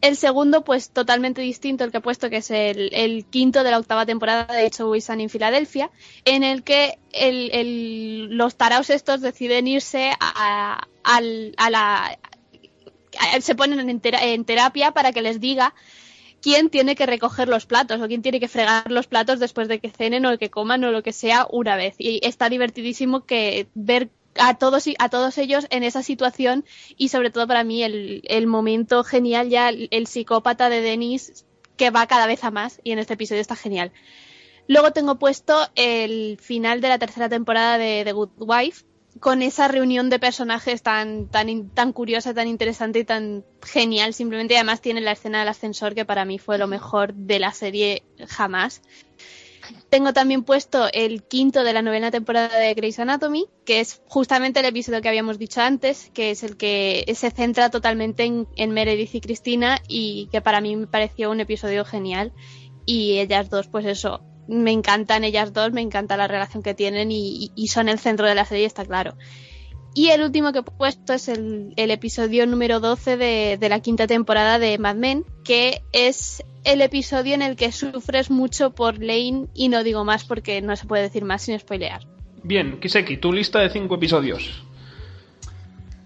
El segundo, pues totalmente distinto, el que he puesto, que es el, quinto de la octava temporada de Always Sunny en Filadelfia, en el que el, los taraos estos deciden irse a, al- a la... a- se ponen en, tera- en terapia para que les diga quién tiene que recoger los platos o quién tiene que fregar los platos después de que cenen o que coman o lo que sea una vez. Y está divertidísimo que ver a todos a todos ellos en esa situación y sobre todo para mí el, el momento genial ya el, el psicópata de Denis que va cada vez a más y en este episodio está genial. Luego tengo puesto el final de la tercera temporada de The Good Wife con esa reunión de personajes tan, tan, tan curiosa, tan interesante y tan genial. Simplemente además tiene la escena del ascensor que para mí fue lo mejor de la serie jamás. Tengo también puesto el quinto de la novena temporada de Grey's Anatomy, que es justamente el episodio que habíamos dicho antes, que es el que se centra totalmente en, en Meredith y Cristina y que para mí me pareció un episodio genial. Y ellas dos, pues eso, me encantan ellas dos, me encanta la relación que tienen y, y son el centro de la serie, está claro. Y el último que he puesto es el, el episodio número 12 de, de la quinta temporada de Mad Men, que es el episodio en el que sufres mucho por Lane y no digo más porque no se puede decir más sin spoilear. Bien, Kiseki, tu lista de 5 episodios.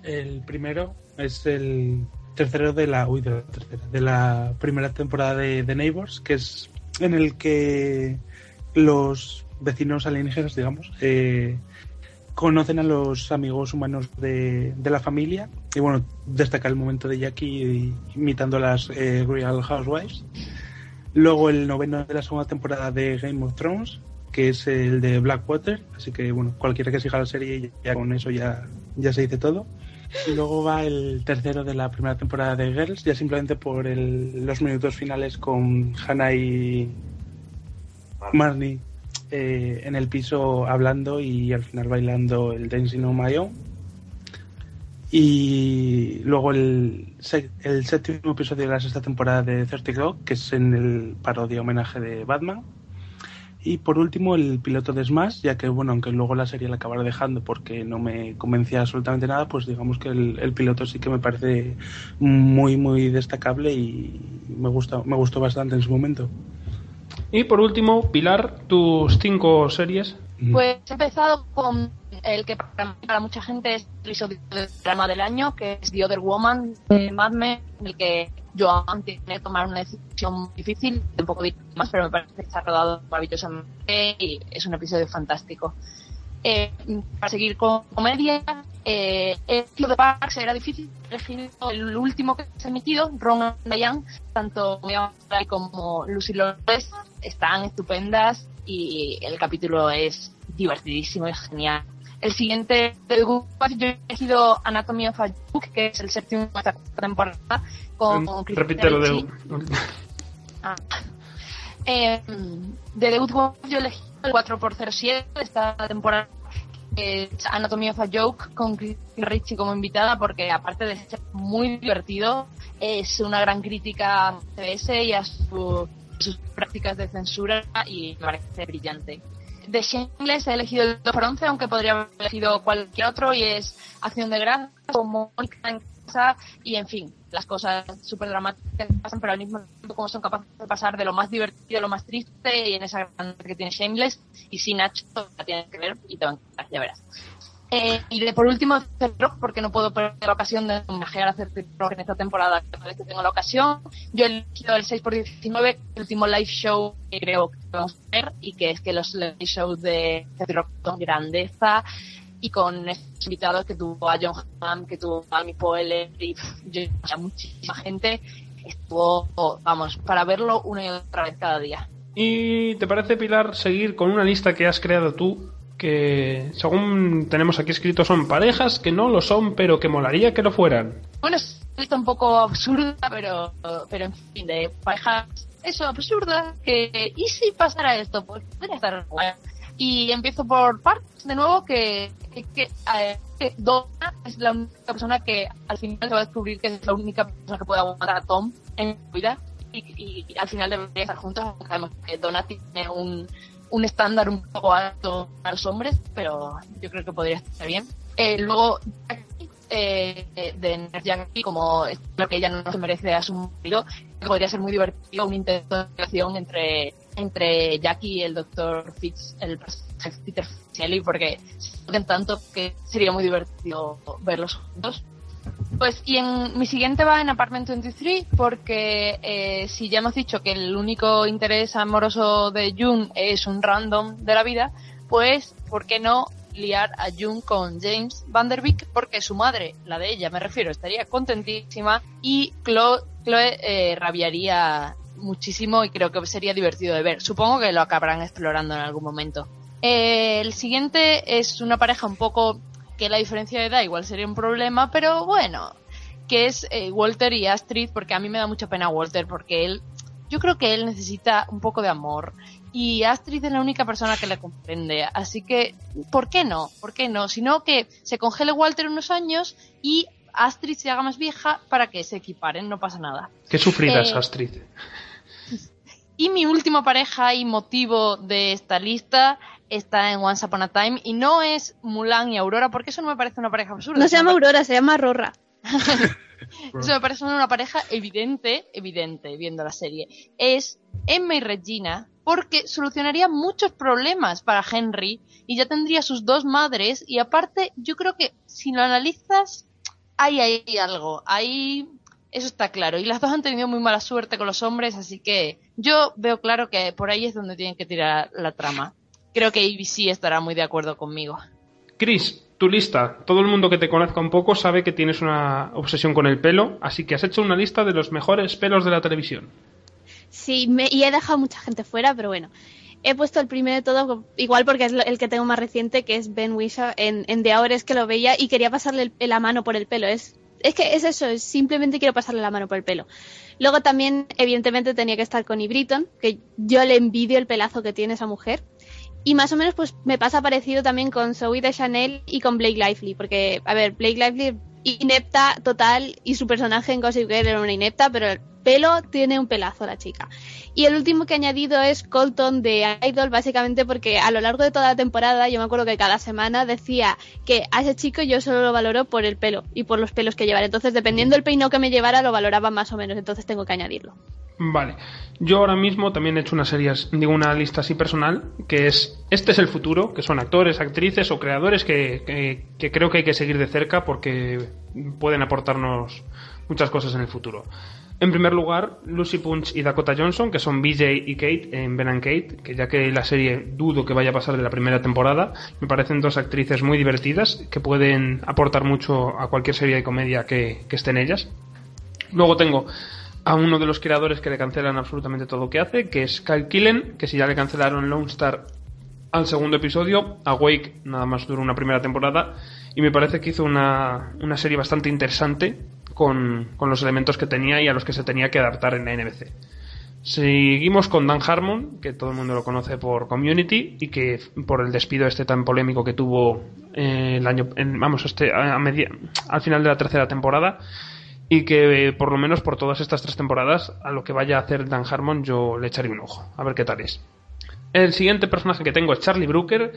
El primero es el tercero de la, uy, de la tercera, de la primera temporada de The Neighbors, que es en el que los vecinos alienígenas, digamos, eh, conocen a los amigos humanos de, de la familia y bueno, destaca el momento de Jackie imitando a las eh, Real Housewives. Luego el noveno de la segunda temporada de Game of Thrones, que es el de Blackwater, así que bueno, cualquiera que siga la serie ya con eso ya, ya se dice todo. Y luego va el tercero de la primera temporada de Girls, ya simplemente por el- los minutos finales con Hannah y Marnie eh, en el piso hablando y al final bailando el Dancing on My Own. Y luego el, el séptimo episodio de la sexta temporada de 30 Rock, que es en el parodia homenaje de Batman. Y por último el piloto de Smash, ya que bueno, aunque luego la serie la acabaré dejando porque no me convencía absolutamente nada, pues digamos que el, el piloto sí que me parece muy muy destacable y me gusta, me gustó bastante en su momento. Y por último, Pilar, tus 5 series. Pues he empezado con el que para, para mucha gente es el episodio del drama del año, que es The Other Woman de Mad Men, en el que Joan tiene que tomar una decisión muy difícil, un poco más, pero me parece que está rodado maravillosamente y es un episodio fantástico. Eh, para seguir con comedia, eh, el tío de Parks era difícil elegir el último que se ha emitido, Ron Diane, tanto como Lucy Lawless están estupendas y el capítulo es divertidísimo y genial. El siguiente de Good Wife, yo he elegido Anatomy of a Joke, que es el séptimo de esta temporada, con Christina Repítelo de. Ah. Eh, de The Good Wife yo elegí el 4x07 de esta temporada es Anatomy of a Joke con Christine Ricci como invitada porque aparte de ser muy divertido es una gran crítica a CBS y a su- sus prácticas de censura y me parece brillante. De Shameless he elegido el 2x11 aunque podría haber elegido cualquier otro y es Acción de Gracia como Mónica en casa y en fin las cosas súper dramáticas pasan pero al mismo tiempo como son capaces de pasar de lo más divertido a lo más triste y en esa gran que tiene Shameless y si Nacho la tienes que ver y te va a encantar, ya verás. Eh, y de por último, Rock, porque no puedo perder la ocasión de homenajear a Rock en esta temporada, cada vez que tengo la ocasión. Yo he elegido el 6x19, el último live show que creo que vamos a ver, y que es que los live shows de Rock son grandeza, y con estos invitados que tuvo a John Hamm, que tuvo a Amy Poehler, y a muchísima gente, estuvo, vamos, para verlo una y otra vez cada día. ¿Y te parece, Pilar, seguir con una lista que has creado tú? Que según tenemos aquí escrito son parejas que no lo son, pero que molaría que lo fueran. Bueno, es una lista un poco absurda, pero, pero en fin, de parejas, eso, absurda, que, ¿y si pasara esto? Pues podría estar guay. Y empiezo por Parks, de nuevo, que, que, que, eh, Donna es la única persona que al final se va a descubrir que es la única persona que puede aguantar a Tom en su vida. Y, al final deberían estar juntos. aunque Sabemos que Donna tiene un, un estándar un poco alto a los hombres, pero yo creo que podría estar bien. Eh, luego, Jackie, eh, de Jackie, como es lo que ella no se merece a su marido, podría ser muy divertido un intento de relación entre, entre Jackie y el doctor Fitz, el Peter Shelley, porque tocan tanto que sería muy divertido verlos juntos. Pues, y en mi siguiente va en Apartment 23, porque eh, si ya hemos dicho que el único interés amoroso de Jung es un random de la vida, pues, ¿por qué no liar a Jung con James Vanderbeek? Porque su madre, la de ella, me refiero, estaría contentísima y Chloe, Chloe eh, rabiaría muchísimo y creo que sería divertido de ver. Supongo que lo acabarán explorando en algún momento. Eh, el siguiente es una pareja un poco que la diferencia de edad igual sería un problema, pero bueno, que es eh, Walter y Astrid, porque a mí me da mucha pena Walter, porque él, yo creo que él necesita un poco de amor y Astrid es la única persona que le comprende, así que, ¿por qué no? ¿Por qué no? Sino que se congele Walter unos años y Astrid se haga más vieja para que se equiparen, no pasa nada. Qué sufrida Eh, es Astrid. Y mi última pareja y motivo de esta lista está en Once Upon a Time y no es Mulan y Aurora porque eso no me parece una pareja absurda. No se llama Aurora, se llama Rorra. Eso me parece una pareja evidente, evidente, viendo la serie. Es Emma y Regina porque solucionaría muchos problemas para Henry y ya tendría sus dos madres y aparte yo creo que si lo analizas hay ahí algo, ahí eso está claro y las dos han tenido muy mala suerte con los hombres así que yo veo claro que por ahí es donde tienen que tirar la trama. Creo que ABC estará muy de acuerdo conmigo. Chris, tu lista. Todo el mundo que te conozca un poco sabe que tienes una obsesión con el pelo, así que has hecho una lista de los mejores pelos de la televisión. Sí, me- y he dejado mucha gente fuera, pero bueno. He puesto el primero de todo, igual porque es el que tengo más reciente, que es Ben Wishaw en, en The Hour, es que lo veía y quería pasarle el- la mano por el pelo. Es, es que es eso, es simplemente quiero pasarle la mano por el pelo. Luego también, evidentemente, tenía que estar con. Britton, que yo le envidio el pelazo que tiene esa mujer. Y más o menos, pues me pasa parecido también con Zoe de Chanel y con Blake Lively, porque, a ver, Blake Lively inepta total y su personaje en Gossip Girl era una inepta, pero pelo tiene un pelazo la chica. Y el último que he añadido es Colton de Idol, básicamente porque a lo largo de toda la temporada yo me acuerdo que cada semana decía que a ese chico yo solo lo valoro por el pelo y por los pelos que llevara. Entonces, dependiendo del peinado que me llevara, lo valoraba más o menos. Entonces tengo que añadirlo. Vale. Yo ahora mismo también he hecho una serie, digo una lista así personal, que es Este es el futuro, que son actores, actrices o creadores que, que- que creo que hay que seguir de cerca porque pueden aportarnos muchas cosas en el futuro. En primer lugar, Lucy Punch y Dakota Johnson, que son BJ y Kate en Ben and Kate, que ya que la serie dudo que vaya a pasar de la primera temporada, me parecen dos actrices muy divertidas que pueden aportar mucho a cualquier serie de comedia que, que esté en ellas. Luego tengo a uno de los creadores que le cancelan absolutamente todo lo que hace, que es Kyle Killen, que si ya le cancelaron Lone Star al segundo episodio, Awake nada más duró una primera temporada, y me parece que hizo una, una serie bastante interesante con, con los elementos que tenía y a los que se tenía que adaptar en la NBC. Seguimos con Dan Harmon, que todo el mundo lo conoce por Community y que por el despido este tan polémico que tuvo eh, el año, vamos, este, a media- al final de la tercera temporada y que eh, por lo menos por todas estas tres temporadas a lo que vaya a hacer Dan Harmon yo le echaré un ojo, a ver qué tal es. El siguiente personaje que tengo es Charlie Brooker,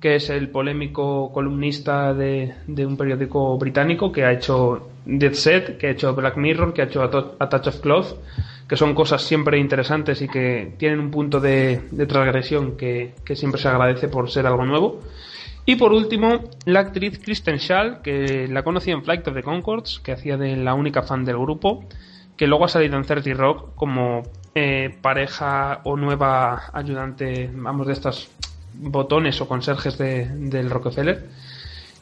que es el polémico columnista de, de un periódico británico que ha hecho Dead Set, que ha hecho Black Mirror, que ha hecho A, To- A Touch of Cloth, que son cosas siempre interesantes y que tienen un punto de, de transgresión que, que siempre se agradece por ser algo nuevo. Y por último, la actriz Kristen Schaal, que la conocí en Flight of the Concords, que hacía de la única fan del grupo, que luego ha salido en 30 Rock como eh, pareja o nueva ayudante, vamos, de estos botones o conserjes de- del Rockefeller,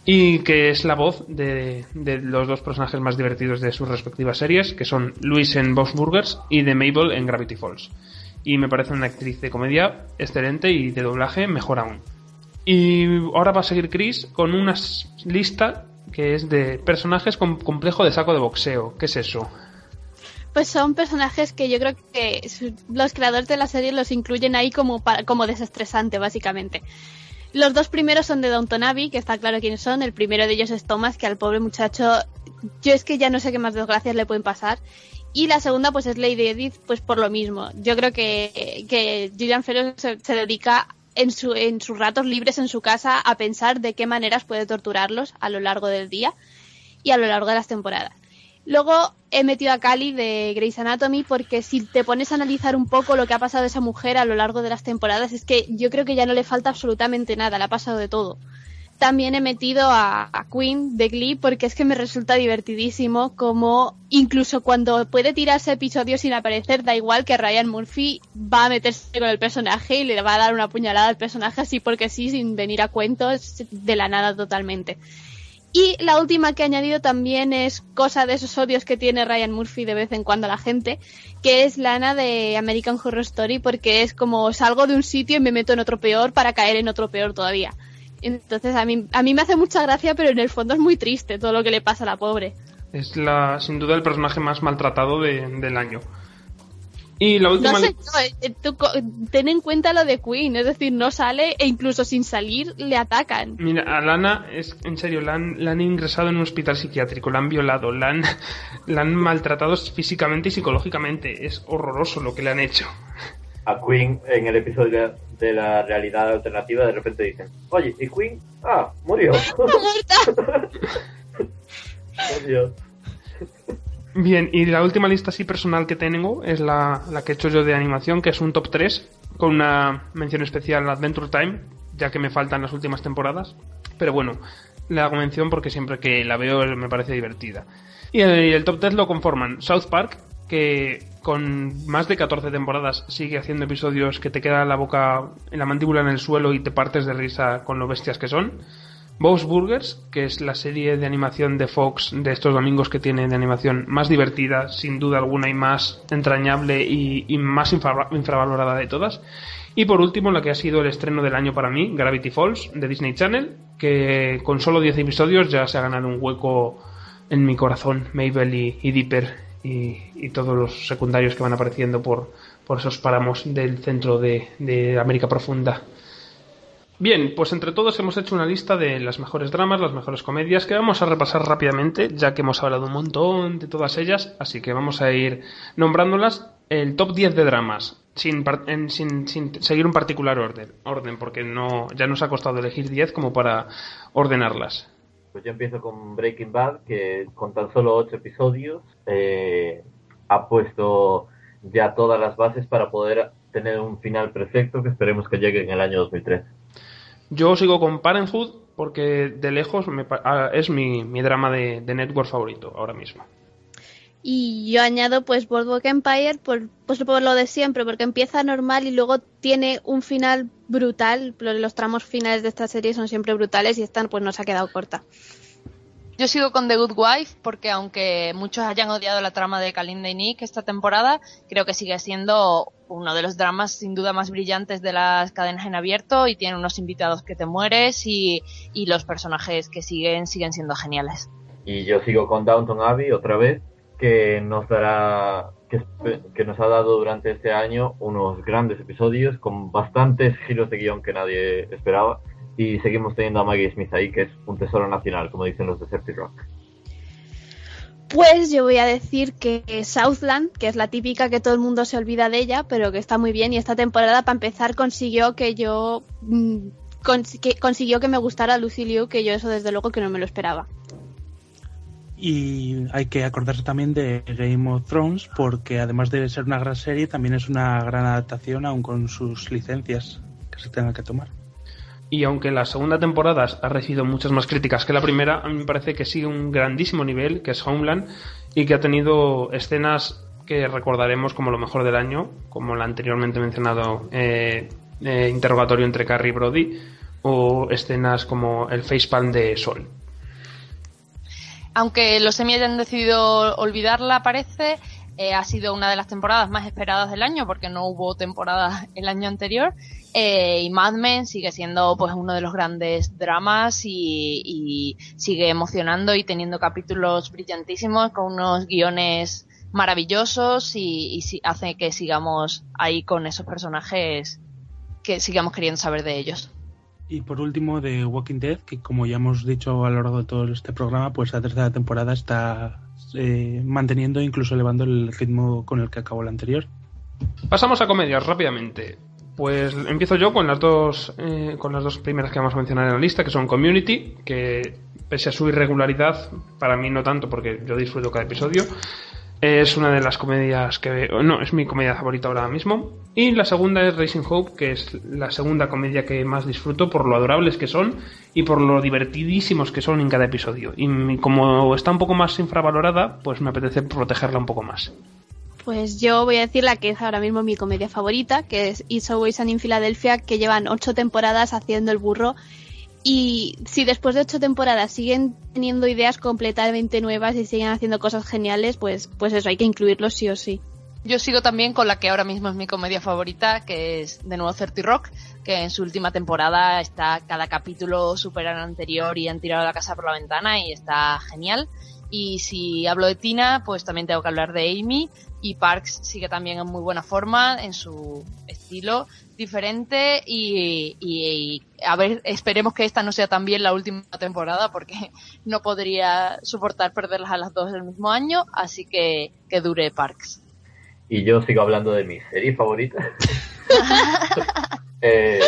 y que es la voz de, de los dos personajes más divertidos de sus respectivas series, que son Luis en Boss Burgers y de Mabel en Gravity Falls. Y me parece una actriz de comedia excelente y de doblaje mejor aún. Y ahora va a seguir Chris con una lista que es de personajes con complejo de saco de boxeo. ¿Qué es eso? Pues son personajes que yo creo que los creadores de la serie los incluyen ahí como, pa- como desestresante, básicamente. Los dos primeros son de Downton Abbey, que está claro quiénes son. El primero de ellos es Thomas, que al pobre muchacho, yo es que ya no sé qué más desgracias le pueden pasar. Y la segunda, pues es Lady Edith, pues por lo mismo. Yo creo que, que Gillian Ferro se, se dedica en, su, en sus ratos libres en su casa a pensar de qué maneras puede torturarlos a lo largo del día y a lo largo de las temporadas. Luego he metido a Cali de Grey's Anatomy porque si te pones a analizar un poco lo que ha pasado a esa mujer a lo largo de las temporadas es que yo creo que ya no le falta absolutamente nada, le ha pasado de todo. También he metido a, a Queen de Glee porque es que me resulta divertidísimo como incluso cuando puede tirarse episodios sin aparecer, da igual que Ryan Murphy va a meterse con el personaje y le va a dar una puñalada al personaje así porque sí, sin venir a cuentos de la nada totalmente. Y la última que he añadido también es cosa de esos odios que tiene Ryan Murphy de vez en cuando a la gente, que es Lana de American Horror Story, porque es como salgo de un sitio y me meto en otro peor para caer en otro peor todavía. Entonces a mí, a mí me hace mucha gracia, pero en el fondo es muy triste todo lo que le pasa a la pobre. Es la, sin duda el personaje más maltratado de- del año. Y la última... No sé, li- no, eh, tú ten en cuenta lo de Queen, es decir, no sale e incluso sin salir le atacan. Mira, a Lana, es, en serio, la han, la han ingresado en un hospital psiquiátrico, la han violado, la han, la han maltratado físicamente y psicológicamente. Es horroroso lo que le han hecho. A Queen en el episodio de la realidad alternativa de repente dicen, oye, ¿y Queen? Ah, murió. Oh, Dios. Bien, y la última lista así personal que tengo es la, la que he hecho yo de animación, que es un top 3, con una mención especial a Adventure Time, ya que me faltan las últimas temporadas. Pero bueno, le hago mención porque siempre que la veo me parece divertida. Y el, top 3 lo conforman South Park, que con más de 14 temporadas sigue haciendo episodios que te queda la boca, en la mandíbula en el suelo y te partes de risa con lo bestias que son. Bob's Burgers, que es la serie de animación de Fox de estos domingos que tiene de animación más divertida, sin duda alguna, y más entrañable y, más infra- infravalorada de todas. Y por último, la que ha sido el estreno del año para mí, Gravity Falls, de Disney Channel, que con solo 10 episodios ya se ha ganado un hueco en mi corazón, Mabel y, y Dipper y, todos los secundarios que van apareciendo por, por esos páramos del centro de América Profunda. Bien, pues entre todos hemos hecho una lista de las mejores dramas, las mejores comedias, que vamos a repasar rápidamente, ya que hemos hablado un montón de todas ellas, así que vamos a ir nombrándolas el top 10 de dramas, sin, en- sin, sin seguir un particular orden, orden porque no, ya nos ha costado elegir 10 como para ordenarlas. Pues yo empiezo con Breaking Bad, que con tan solo ocho episodios eh, ha puesto ya todas las bases para poder tener un final perfecto que esperemos que llegue en el año 2003. Yo sigo con Parenthood porque de lejos me ah, es mi, drama de, network favorito ahora mismo. Y yo añado pues Boardwalk Empire por, pues, por lo de siempre, porque empieza normal y luego tiene un final brutal. Lo- Los tramos finales de esta serie son siempre brutales y esta pues nos ha quedado corta. Yo sigo con The Good Wife porque aunque muchos hayan odiado la trama de Kalinda y Nick esta temporada, creo que sigue siendo uno de los dramas sin duda más brillantes de las cadenas en abierto y tiene unos invitados que te mueres y, y los personajes que siguen siguen siendo geniales. Y yo sigo con Downton Abbey otra vez, que nos dará, que, que nos ha dado durante este año unos grandes episodios con bastantes giros de guion que nadie esperaba. Y seguimos teniendo a Maggie Smith ahí, que es un tesoro nacional, como dicen los de Rock. Pues yo voy a decir que Southland, que es la típica que todo el mundo se olvida de ella, pero que está muy bien y esta temporada para empezar consiguió que yo mm, cons- que consiguió que me gustara Lucy Liu, que yo eso desde luego que no me lo esperaba. Y hay que acordarse también de Game of Thrones, porque además de ser una gran serie, también es una gran adaptación, aun con sus licencias que se tengan que tomar. Y aunque la segunda temporada ha recibido muchas más críticas que la primera, a mí me parece que sigue un grandísimo nivel, que es Homeland, y que ha tenido escenas que recordaremos como lo mejor del año, como la anteriormente mencionado eh, eh, interrogatorio entre Carrie y Brody, o escenas como el facepalm de Sol. Aunque los semi hayan decidido olvidarla, parece, eh, ha sido una de las temporadas más esperadas del año porque no hubo temporada el año anterior. Eh, y Mad Men sigue siendo pues uno de los grandes dramas y, y sigue emocionando y teniendo capítulos brillantísimos con unos guiones maravillosos y, y si- hace que sigamos ahí con esos personajes que sigamos queriendo saber de ellos. Y por último, de Walking Dead, que como ya hemos dicho a lo largo de todo este programa, pues la tercera temporada está eh, manteniendo e incluso elevando el ritmo con el que acabó la anterior. Pasamos a comedias rápidamente. Pues empiezo yo con las dos eh, con las dos primeras que vamos a mencionar en la lista, que son Community, que pese a su irregularidad, para mí no tanto porque yo disfruto cada episodio, es una de las comedias que no, es mi comedia favorita ahora mismo. Y la segunda es Racing Hope, que es la segunda comedia que más disfruto por lo adorables que son y por lo divertidísimos que son en cada episodio. Y como está un poco más infravalorada, pues me apetece protegerla un poco más. Pues yo voy a decir la que es ahora mismo mi comedia favorita, que es It's Always Sunny in Philadelphia, que llevan ocho temporadas haciendo el burro. Y si después de ocho temporadas siguen teniendo ideas completamente nuevas y siguen haciendo cosas geniales, pues, pues eso, hay que incluirlos sí o sí. Yo sigo también con la que ahora mismo es mi comedia favorita, que es de nuevo 30 Rock, que en su última temporada está cada capítulo supera al anterior y han tirado la casa por la ventana y está genial. Y si hablo de Tina, pues también tengo que hablar de Amy, y Parks sigue también en muy buena forma, en su estilo diferente y, y, a ver, esperemos que esta no sea también la última temporada porque no podría soportar perderlas a las dos del mismo año, así que que dure Parks. Y yo sigo hablando de mi serie favorita. eh,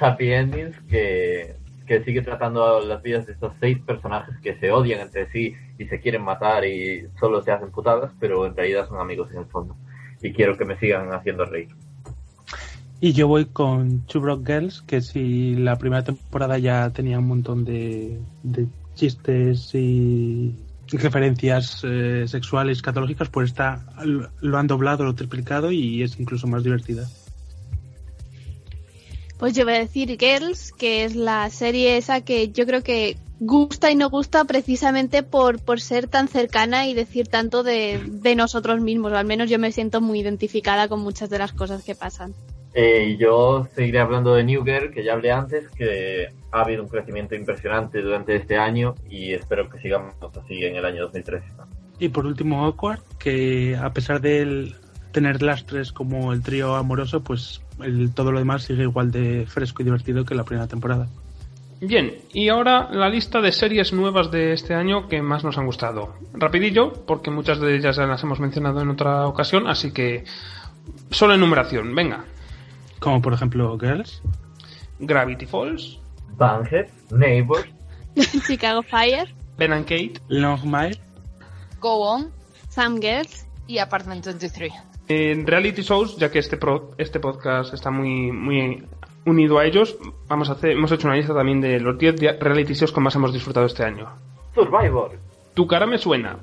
Happy Endings, que que sigue tratando las vidas de estos seis personajes que se odian entre sí y se quieren matar y solo se hacen putadas, pero en realidad son amigos en el fondo. Y quiero que me sigan haciendo reír. Y yo voy con Two Broke Girls, que si la primera temporada ya tenía un montón de, de chistes y referencias eh, sexuales catológicas, pues está lo han doblado, lo triplicado y es incluso más divertida. Pues yo voy a decir Girls, que es la serie esa que yo creo que gusta y no gusta precisamente por, por ser tan cercana y decir tanto de, de nosotros mismos. O al menos yo me siento muy identificada con muchas de las cosas que pasan. Eh, yo seguiré hablando de New Girl, que ya hablé antes, que ha habido un crecimiento impresionante durante este año y espero que sigamos así en el año 2013. Y por último, Awkward, que a pesar de tener lastres como el trío amoroso, pues el, todo lo demás sigue igual de fresco y divertido que la primera temporada. Bien, y ahora la lista de series nuevas de este año que más nos han gustado. Rapidillo, porque muchas de ellas ya las hemos mencionado en otra ocasión, así que solo enumeración, venga. Como por ejemplo Girls, Gravity Falls, Banhead, Neighbors, Chicago Fire, Ben and Kate, Longmire, Go On Some Girls y Apartment 23. En reality shows, ya que este pro, este podcast está muy muy unido a ellos, vamos a hacer hemos hecho una lista también de los 10 reality shows que más hemos disfrutado este año. Survivor. Tu cara me suena.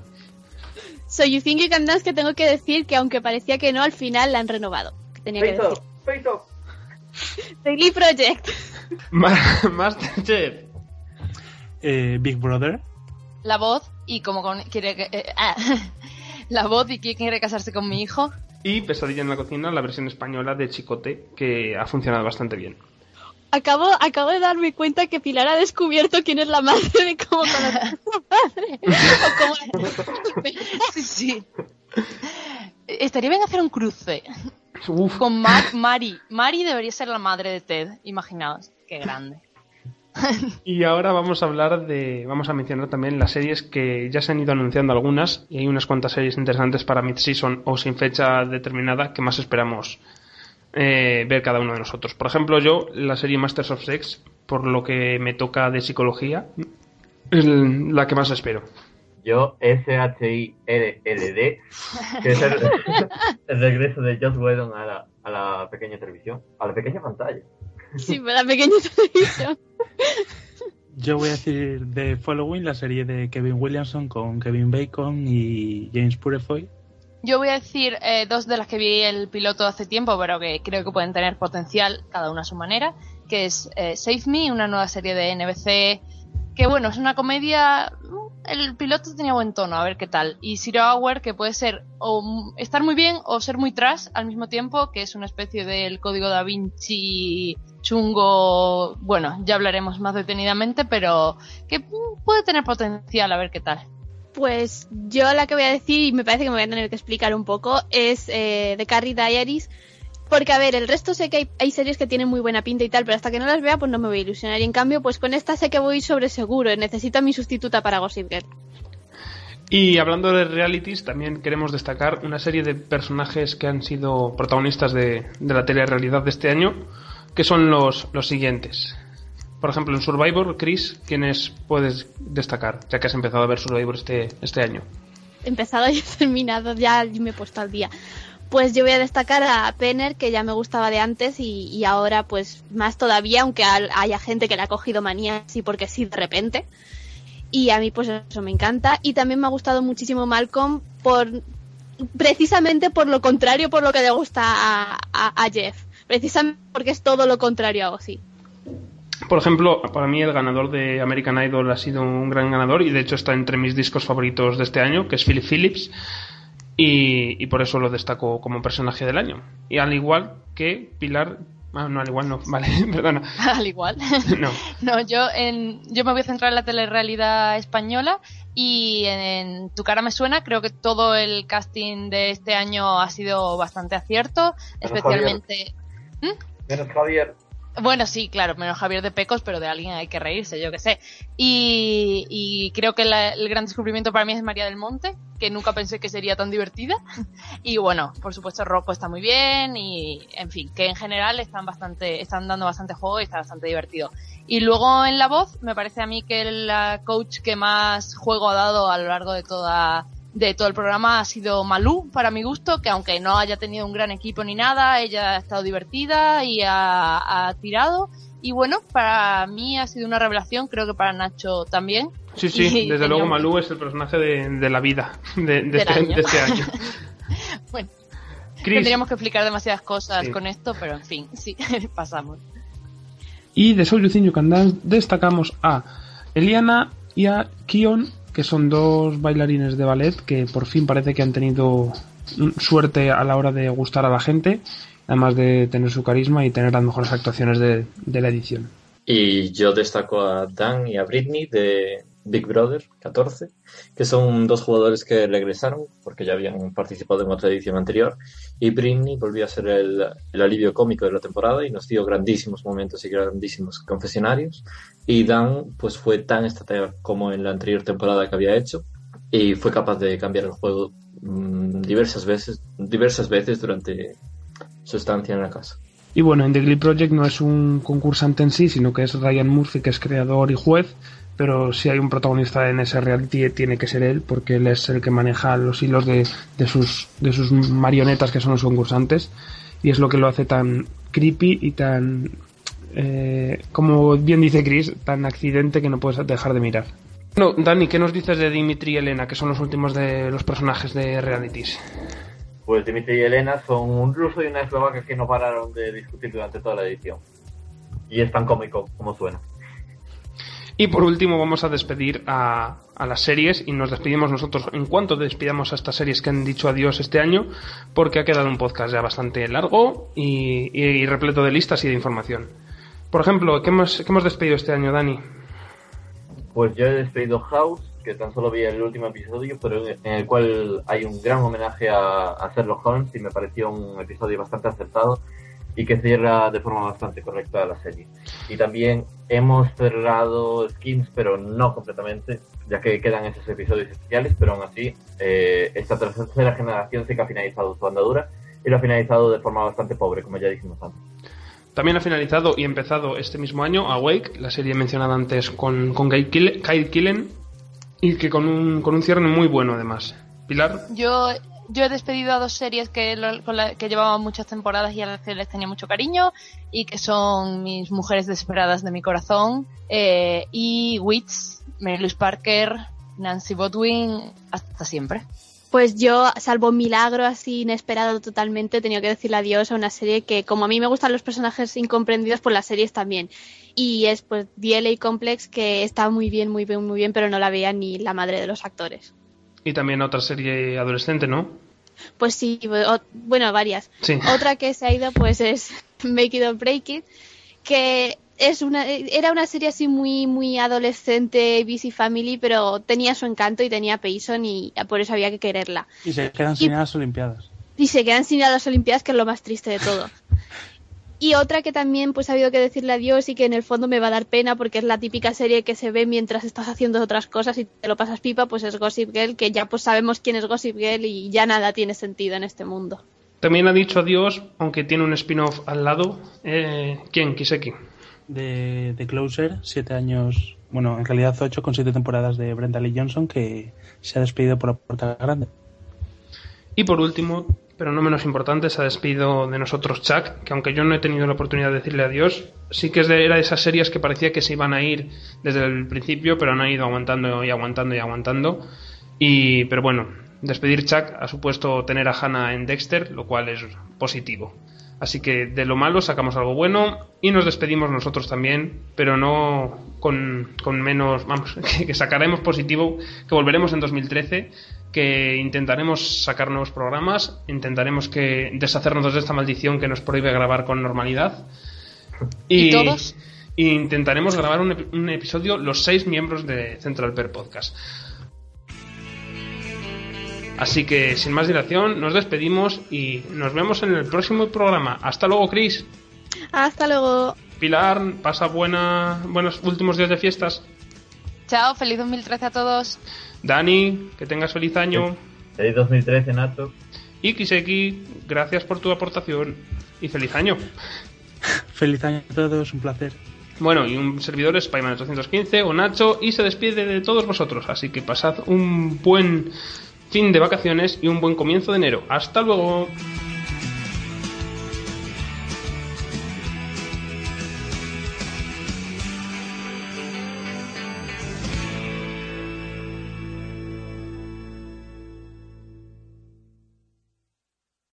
So You Think You Can Dance que tengo que decir que aunque parecía que no, al final la han renovado. Que tenía que Face decir. Off, Face Off. Daily Project. Ma- Masterchef. eh, Big Brother, La voz y como con, quiere eh, ah, la voz y quiere casarse con mi hijo. Y Pesadilla en la cocina, la versión española de Chicote, que ha funcionado bastante bien. Acabo, acabo de darme cuenta que Pilar ha descubierto quién es la madre de cómo conocer a su padre. O cómo- Sí, sí. Estaría bien hacer un cruce Uf, con Mar- Mari. Mari debería ser la madre de Ted, imaginaos. Qué grande. Y ahora vamos a hablar de. Vamos a mencionar también las series que ya se han ido anunciando algunas. Y hay unas cuantas series interesantes para mid-season o sin fecha determinada que más esperamos eh, ver cada uno de nosotros. Por ejemplo, yo, la serie Masters of Sex, por lo que me toca de psicología, es la que más espero. Yo, S-H-I-L-L-D, que es el, el regreso de Joss Whedon a la, a la pequeña televisión, a la pequeña pantalla. Sí, pero la pequeña televisión. yo voy a decir The Following, la serie de Kevin Williamson con Kevin Bacon y James Purefoy. Yo voy a decir eh, dos de las que vi el piloto hace tiempo, pero que creo que pueden tener potencial, cada una a su manera, que es eh, Save Me, una nueva serie de NBC, que bueno, es una comedia, mm, el piloto tenía buen tono, a ver qué tal, y Zero Hour, que puede ser o mm, estar muy bien o ser muy trash al mismo tiempo, que es una especie del código da Vinci chungo, bueno, ya hablaremos más detenidamente, pero que puede tener potencial, a ver qué tal. Pues yo la que voy a decir, y me parece que me voy a tener que explicar un poco, es eh, The Carrie Diaries, Porque, a ver, el resto sé que hay, hay series que tienen muy buena pinta y tal, pero hasta que no las vea, pues no me voy a ilusionar. Y en cambio, pues con esta sé que voy sobre seguro. Necesito a mi sustituta para Gossip Girl. Y hablando de realities, también queremos destacar una serie de personajes que han sido protagonistas de, de la telerrealidad de este año, que son los, los siguientes. Por ejemplo, en Survivor, Chris, ¿quiénes puedes destacar, ya que has empezado a ver Survivor este, este año? He empezado y he terminado, ya me he puesto al día. Pues yo voy a destacar a Penner, que ya me gustaba de antes y, y ahora pues más todavía, aunque haya gente que le ha cogido manía así porque sí de repente. Y a mí pues eso me encanta. Y también me ha gustado muchísimo Malcolm por precisamente por lo contrario por lo que le gusta a Jeff. Precisamente porque es todo lo contrario a Ozzy. Por ejemplo, para mí el ganador de American Idol ha sido un gran ganador y de hecho está entre mis discos favoritos de este año, que es Philip Phillips, y, y por eso lo destaco como personaje del año. Y al igual que Pilar... Ah, no, al igual no, vale, perdona. Al igual. No. No, yo, en, yo me voy a centrar en la telerrealidad española y en, Tu cara me suena. Creo que todo el casting de este año ha sido bastante acierto, especialmente. Menos Javier. Bueno, sí, claro, menos Javier de Pecos, pero de alguien hay que reírse, yo que sé. Y, y creo que el gran descubrimiento para mí es María del Monte, que nunca pensé que sería tan divertida. Y bueno, por supuesto Rocco está muy bien y, en fin, que en general están bastante, están dando bastante juego y está bastante divertido. Y luego en la voz, me parece a mí que la coach que más juego ha dado a lo largo de toda de todo el programa ha sido Malú, para mi gusto, que aunque no haya tenido un gran equipo ni nada, ella ha estado divertida y ha, ha tirado. Y bueno, para mí ha sido una revelación, creo que para Nacho también. Sí, sí, Y desde luego Malú es el personaje de, de la vida de, de este, año. de este año. Bueno, Chris, tendríamos que explicar demasiadas cosas Sí. con esto, pero en fin, sí, pasamos. Y de Soul You Can Dance destacamos a Eliana y a Kion, que son dos bailarines de ballet que por fin parece que han tenido suerte a la hora de gustar a la gente, además de tener su carisma y tener las mejores actuaciones de la edición. Y yo destaco a Dan y a Britney de Big Brother 14, que son dos jugadores que regresaron porque ya habían participado en otra edición anterior. Y Britney volvió a ser el, el alivio cómico de la temporada y nos dio grandísimos momentos y grandísimos confesionarios. Y Dan, pues fue tan estratega como en la anterior temporada que había hecho y fue capaz de cambiar el juego mm, diversas veces, diversas veces durante su estancia en la casa. Y bueno, en The Glee Project no es un concursante en sí, sino que es Ryan Murphy, que es creador y juez, pero si hay un protagonista en ese reality tiene que ser él, porque él es el que maneja los hilos de, de sus, de sus marionetas que son los concursantes, y es lo que lo hace tan creepy y tan, eh, como bien dice Chris, tan accidente que no puedes dejar de mirar. No, Dani, ¿qué nos dices de Dimitri y Elena, que son los últimos de los personajes de realities? Pues Dimitri y Elena son un ruso y una eslovaca que no pararon de discutir durante toda la edición. Y es tan cómico como suena. Y por último vamos a despedir a, a las series y nos despedimos nosotros en cuanto despidamos a estas series que han dicho adiós este año porque ha quedado un podcast ya bastante largo y, repleto de listas y de información. Por ejemplo, ¿qué hemos, despedido este año, Dani? Pues yo he despedido House, que tan solo vi el último episodio, pero en en el cual hay un gran homenaje a, a Sherlock Holmes y me pareció un episodio bastante acertado y que cierra de forma bastante correcta la serie. Y también hemos cerrado Skins, pero no completamente, ya que quedan esos episodios especiales, pero aún así eh, esta tercera generación sí que ha finalizado su andadura y lo ha finalizado de forma bastante pobre, como ya dijimos antes. También ha finalizado y empezado este mismo año Awake, la serie mencionada antes con, con Kyle Killen- Kyle Killen y que con un, con un cierre muy bueno además. Pilar, Yo, yo he despedido a dos series que, con la- que llevaban muchas temporadas y a las que les tenía mucho cariño y que son mis mujeres desesperadas de mi corazón eh, y Wits, Mary Louise Parker, Nancy Bodwin, hasta siempre. Pues yo, salvo un milagro así inesperado totalmente, he tenido que decirle adiós a una serie que, como a mí me gustan los personajes incomprendidos, pues las series también. Y es pues DLA Complex, que está muy bien, muy bien, muy bien, pero no la veía ni la madre de los actores. Y también otra serie adolescente, ¿no? Pues sí, o- bueno, varias. Sí. Otra que se ha ido pues es Make It or Break It, que es una, era una serie así muy, muy adolescente, busy family, pero tenía su encanto y tenía Payson y por eso había que quererla. Y se quedan sin ir a las Olimpiadas. y se quedan sin ir a las Olimpiadas, que es lo más triste de todo. Y otra que también pues ha habido que decirle adiós y que en el fondo me va a dar pena porque es la típica serie que se ve mientras estás haciendo otras cosas y te lo pasas pipa, pues es Gossip Girl, que ya pues sabemos quién es Gossip Girl y ya nada tiene sentido en este mundo. También ha dicho adiós, aunque tiene un spin-off al lado. Eh, ¿Quién? Kiseki. De, de Closer, siete años, bueno, en realidad ocho con siete temporadas de Brenda Lee Johnson que se ha despedido por la puerta grande. Y por último, pero no menos importante, se ha despedido de nosotros Chuck, que aunque yo no he tenido la oportunidad de decirle adiós, sí que era de esas series que parecía que se iban a ir desde el principio, pero han ido aguantando y aguantando y aguantando. Y, pero bueno, despedir Chuck ha supuesto tener a Hannah en Dexter, lo cual es positivo. Así que de lo malo sacamos algo bueno y nos despedimos nosotros también, pero no con, con menos, vamos, que sacaremos positivo, que volveremos en 2013 que intentaremos sacar nuevos programas, intentaremos que deshacernos de esta maldición que nos prohíbe grabar con normalidad. ¿Y todos? y intentaremos grabar un, ep- un episodio los seis miembros de Central Per Podcast. Así que sin más dilación, nos despedimos y nos vemos en el próximo programa. Hasta luego, Chris. Hasta luego. Pilar, pasa buena, buenos últimos días de fiestas. Chao, feliz 2013 a todos. Dani, que tengas feliz año. Feliz 2013, Nato. Y Kiseki, gracias por tu aportación y feliz año. Feliz año a todos, un placer. Bueno, y un servidor es Payman 815 o Nacho y se despide de todos vosotros. Así que pasad un buen fin de vacaciones y un buen comienzo de enero. Hasta luego.